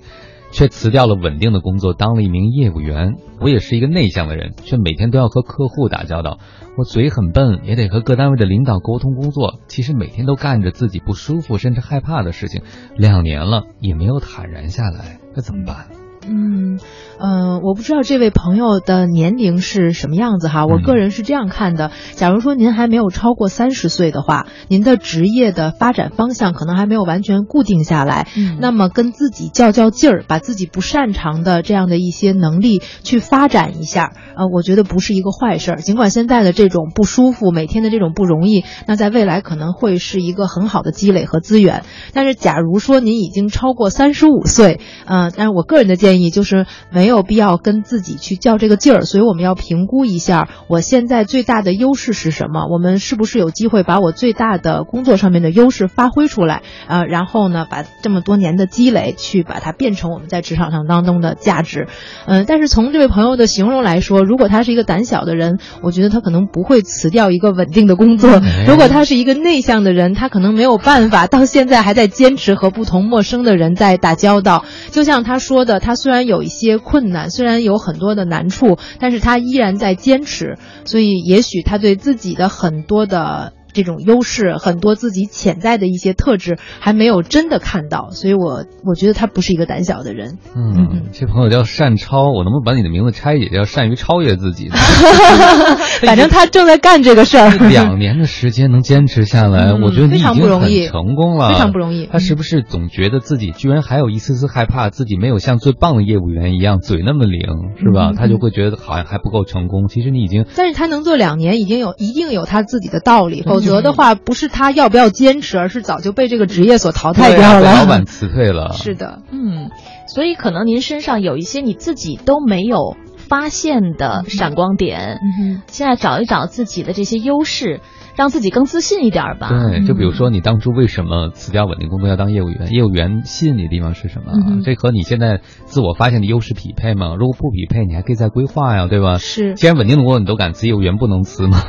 却辞掉了稳定的工作，当了一名业务员。我也是一个内向的人，却每天都要和客户打交道。我嘴很笨，也得和各单位的领导沟通工作。其实每天都干着自己不舒服甚至害怕的事情，两年了也没有坦然下来，那怎么办？嗯，呃，我不知道这位朋友的年龄是什么样子哈。我个人是这样看的：假如说您还没有超过三十岁的话，您的职业的发展方向可能还没有完全固定下来，那么跟自己较较劲儿，把自己不擅长的这样的一些能力去发展一下，呃，我觉得不是一个坏事儿。尽管现在的这种不舒服，每天的这种不容易，那在未来可能会是一个很好的积累和资源。但是，假如说您已经超过三十五岁，呃，但是我个人的建议。就是没有必要跟自己去较这个劲儿，所以我们要评估一下我现在最大的优势是什么，我们是不是有机会把我最大的工作上面的优势发挥出来，呃，然后呢，把这么多年的积累去把它变成我们在职场上当中的价值，嗯，但是从这位朋友的形容来说，如果他是一个胆小的人，我觉得他可能不会辞掉一个稳定的工作；如果他是一个内向的人，他可能没有办法到现在还在坚持和不同陌生的人在打交道。就像他说的，他虽虽然有一些困难，虽然有很多的难处，但是他依然在坚持。所以，也许他对自己的很多的。这种优势很多，自己潜在的一些特质还没有真的看到，所以我我觉得他不是一个胆小的人。嗯，这朋友叫善超，我能不能把你的名字拆解，叫善于超越自己？反正他正在干这个事儿。两年的时间能坚持下来，我觉得你已经很成功了，非常不容易。他是不是总觉得自己居然还有一丝丝害怕，自己没有像最棒的业务员一样嘴那么灵，是吧？他就会觉得好像还不够成功。其实你已经，但是他能做两年，已经有一定有他自己的道理，否则。则的话，不是他要不要坚持，而是早就被这个职业所淘汰掉了。老板辞退了。是的，嗯，所以可能您身上有一些你自己都没有发现的闪光点，现在找一找自己的这些优势。让自己更自信一点吧。对，就比如说你当初为什么辞掉稳定工作要当业务员？业务员吸引你的地方是什么？这和你现在自我发现的优势匹配吗？如果不匹配，你还可以再规划呀，对吧？是。既然稳定的工作你都敢辞，业务员不能辞吗？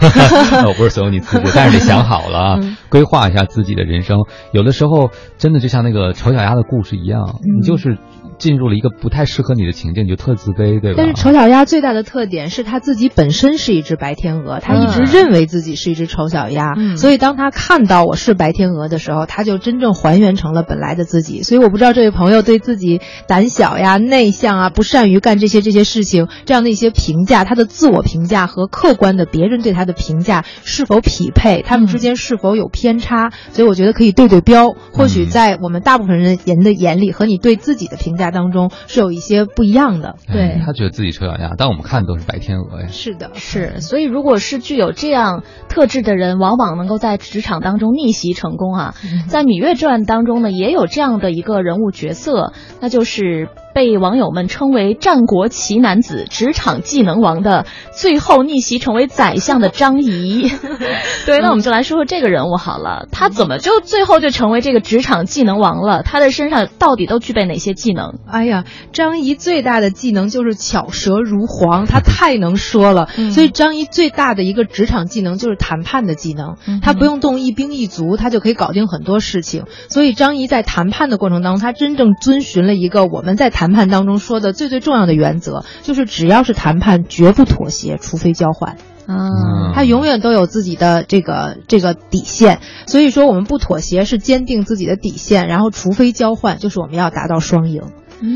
我 不是所有你辞职，但是得想好了，规划一下自己的人生。有的时候真的就像那个丑小鸭的故事一样，你就是。进入了一个不太适合你的情境，你就特自卑，对吧？但是丑小鸭最大的特点是它自己本身是一只白天鹅，它一直认为自己是一只丑小鸭，所以当它看到我是白天鹅的时候，它就真正还原成了本来的自己。所以我不知道这位朋友对自己胆小呀、内向啊、不善于干这些这些事情这样的一些评价，他的自我评价和客观的别人对他的评价是否匹配，他们之间是否有偏差？所以我觉得可以对对标，或许在我们大部分人人的眼里和你对自己的评价。当中是有一些不一样的，对他觉得自己丑小鸭，但我们看都是白天鹅呀。是的，是，所以如果是具有这样特质的人，往往能够在职场当中逆袭成功啊。在《芈月传》当中呢，也有这样的一个人物角色，那就是。被网友们称为战国奇男子、职场技能王的，最后逆袭成为宰相的张仪。对，那我们就来说说这个人物好了。他怎么就最后就成为这个职场技能王了？他的身上到底都具备哪些技能？哎呀，张仪最大的技能就是巧舌如簧，他太能说了。所以张仪最大的一个职场技能就是谈判的技能。他不用动一兵一卒，他就可以搞定很多事情。所以张仪在谈判的过程当中，他真正遵循了一个我们在谈。谈判当中说的最最重要的原则，就是只要是谈判，绝不妥协，除非交换。啊，他永远都有自己的这个这个底线，所以说我们不妥协是坚定自己的底线，然后除非交换，就是我们要达到双赢。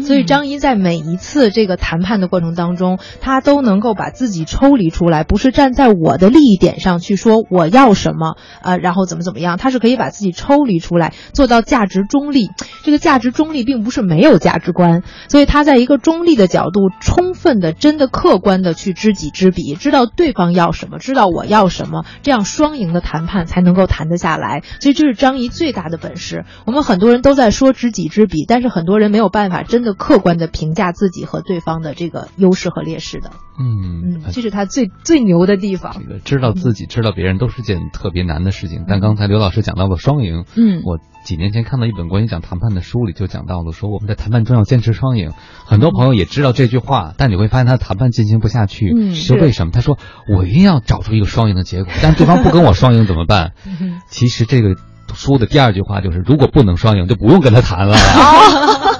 所以张仪在每一次这个谈判的过程当中，他都能够把自己抽离出来，不是站在我的利益点上去说我要什么，呃，然后怎么怎么样，他是可以把自己抽离出来，做到价值中立。这个价值中立并不是没有价值观，所以他在一个中立的角度，充分的、真的、客观的去知己知彼，知道对方要什么，知道我要什么，这样双赢的谈判才能够谈得下来。所以这是张仪最大的本事。我们很多人都在说知己知彼，但是很多人没有办法。真的客观的评价自己和对方的这个优势和劣势的，嗯嗯，这是他最最牛的地方。这个知道自己知道别人都是件特别难的事情。但刚才刘老师讲到了双赢，嗯，我几年前看到一本关于讲谈判的书里就讲到了，说我们在谈判中要坚持双赢。很多朋友也知道这句话，但你会发现他谈判进行不下去，嗯，是为什么？他说我一定要找出一个双赢的结果，但对方不跟我双赢 怎么办？其实这个书的第二句话就是，如果不能双赢，就不用跟他谈了。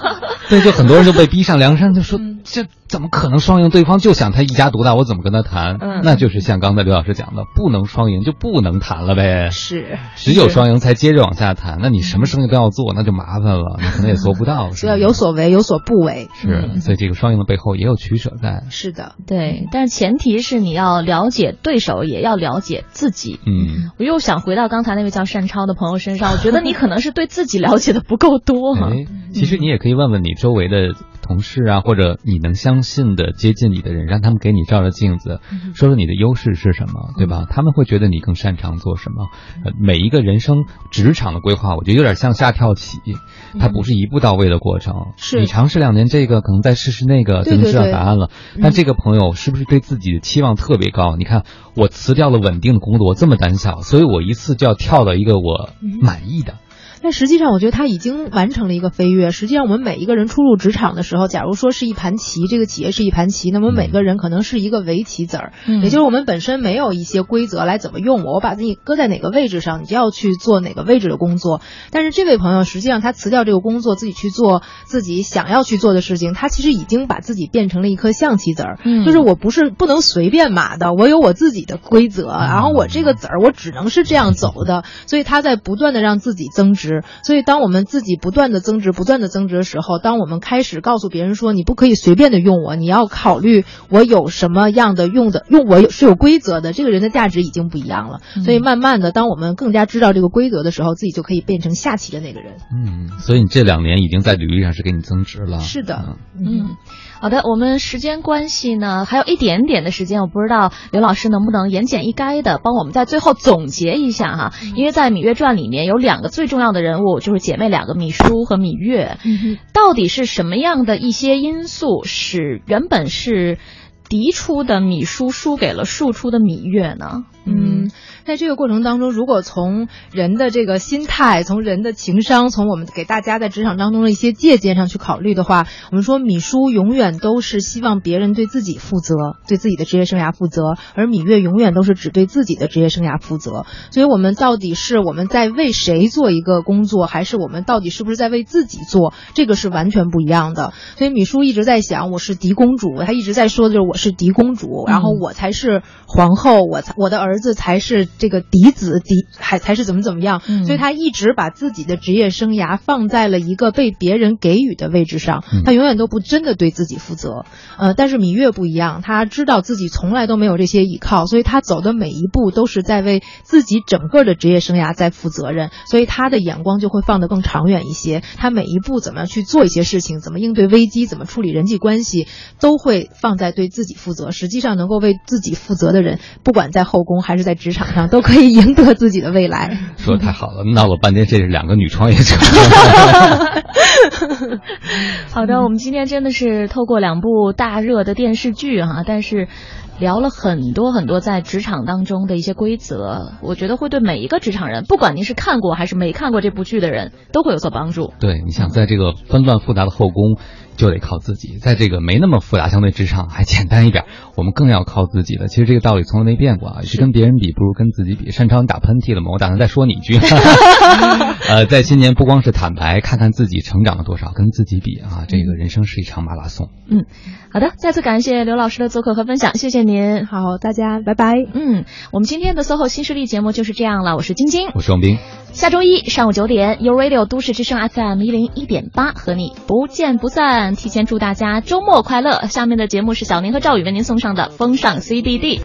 对，就很多人就被逼上梁山，就说这怎么可能双赢？对方就想他一家独大，我怎么跟他谈？嗯那就是像刚才刘老师讲的，不能双赢就不能谈了呗。是，只有双赢才接着往下谈。那你什么生意都要做，那就麻烦了，你可能也做不到。是要有所为，有所不为。是，所以这个双赢的背后也有取舍在。是的，对，但是前提是你要了解对手，也要了解自己。嗯，我又想回到刚才那位叫单超的朋友身上，我觉得你可能是对自己了解的不够多。哎，其实你也可以问问你周围的同事啊，或者你能相信的、接近你的人，让他们给你照照镜子，说说你的优势是什么，对吧？他们会觉得你更擅长做什么。呃，每一个人生职场的规划，我觉得有点像下跳棋，它不是一步到位的过程。是你尝试两年这个，可能再试试那个，就能知道答案了。但这个朋友是不是对自己的期望特别高？你看，我辞掉了稳定的工作，我这么胆小，所以我一次就要跳到一个我满意的。但实际上，我觉得他已经完成了一个飞跃。实际上，我们每一个人初入职场的时候，假如说是一盘棋，这个企业是一盘棋，那么每个人可能是一个围棋子儿，嗯也就是我们本身没有一些规则来怎么用我，我把自己搁在哪个位置上，你就要去做哪个位置的工作。但是这位朋友实际上他辞掉这个工作，自己去做自己想要去做的事情，他其实已经把自己变成了一颗象棋子儿，嗯就是我不是不能随便码的，我有我自己的规则，然后我这个子儿我只能是这样走的，所以他在不断的让自己增值。所以当我们自己不断的增值、不断的增值的时候，当我们开始告诉别人说你不可以随便的用我，你要考虑我有什么样的用的，用我有是有规则的，这个人的价值已经不一样了。所以慢慢的，当我们更加知道这个规则的时候，自己就可以变成下棋的那个人。嗯，所以你这两年已经在履历上是给你增值了。是的，嗯，好的，我们时间关系呢，还有一点点的时间，我不知道刘老师能不能言简意赅的帮我们在最后总结一下哈，因为在《芈月传》里面有两个最重要的人物，就是姐妹两个芈姝和芈月，到底是什么样的一些因素使原本是嫡出的芈姝输给了庶出的芈月呢？嗯，在这个过程当中，如果从人的这个心态、从人的情商、从我们给大家在职场当中的一些借鉴上去考虑的话，我们说芈姝永远都是希望别人对自己负责，对自己的职业生涯负责，而芈月永远都是只对自己的职业生涯负责。所以，我们到底是我们在为谁做一个工作，还是我们到底是不是在为自己做？这个是完全不一样的。所以，芈姝一直在想，我是嫡公主，她一直在说的就是我是嫡公主，然后我才是皇后，我才我的儿子才是这个嫡子，嫡还才是怎么怎么样。嗯所以，他一直把自己的职业生涯放在了一个被别人给予的位置上，嗯她永远都不真的对自己负责。呃，但是芈月不一样，她知道自己从来都没有这些依靠，所以她走的每一步都是在为自己整个的职业生涯在负责任，所以她的眼光就会放得更长远一些。她每一步怎么样去做一些事情，怎么应对危机，怎么处理人际关系，都会放在对自己负责。实际上，能够为自己负责的人，不管在后宫还是在职场上，都可以赢得自己的未来。说的太好了，闹了半天这是两个女创业者。好的，我们今天真的是透过两部大热的电视剧哈、但是聊了很多很多在职场当中的一些规则，我觉得会对每一个职场人，不管您是看过还是没看过这部剧的人，都会有所帮助。对，你想在这个纷乱复杂的后宫，就得靠自己；在这个没那么复杂，相对职场还简单一点，我们更要靠自己的。其实这个道理从来没变过啊，是跟别人比不如跟自己比。擅长打喷嚏了吗？我打算再说你一句。呃，在新年不光是坦白，看看自己成长了多少，跟自己比啊，这个人生是一场马拉松。嗯，好的，再次感谢刘老师的做客和分享，谢谢您。好，大家拜拜。嗯，我们今天的 SOHO 新势力节目就是这样了，我是晶晶，我是王斌。下周一上午九点，You Radio 都市之声 FM 一零一点八和你不见不散。提前祝大家周末快乐！下面的节目是小宁和赵宇为您送上的风尚 CBD。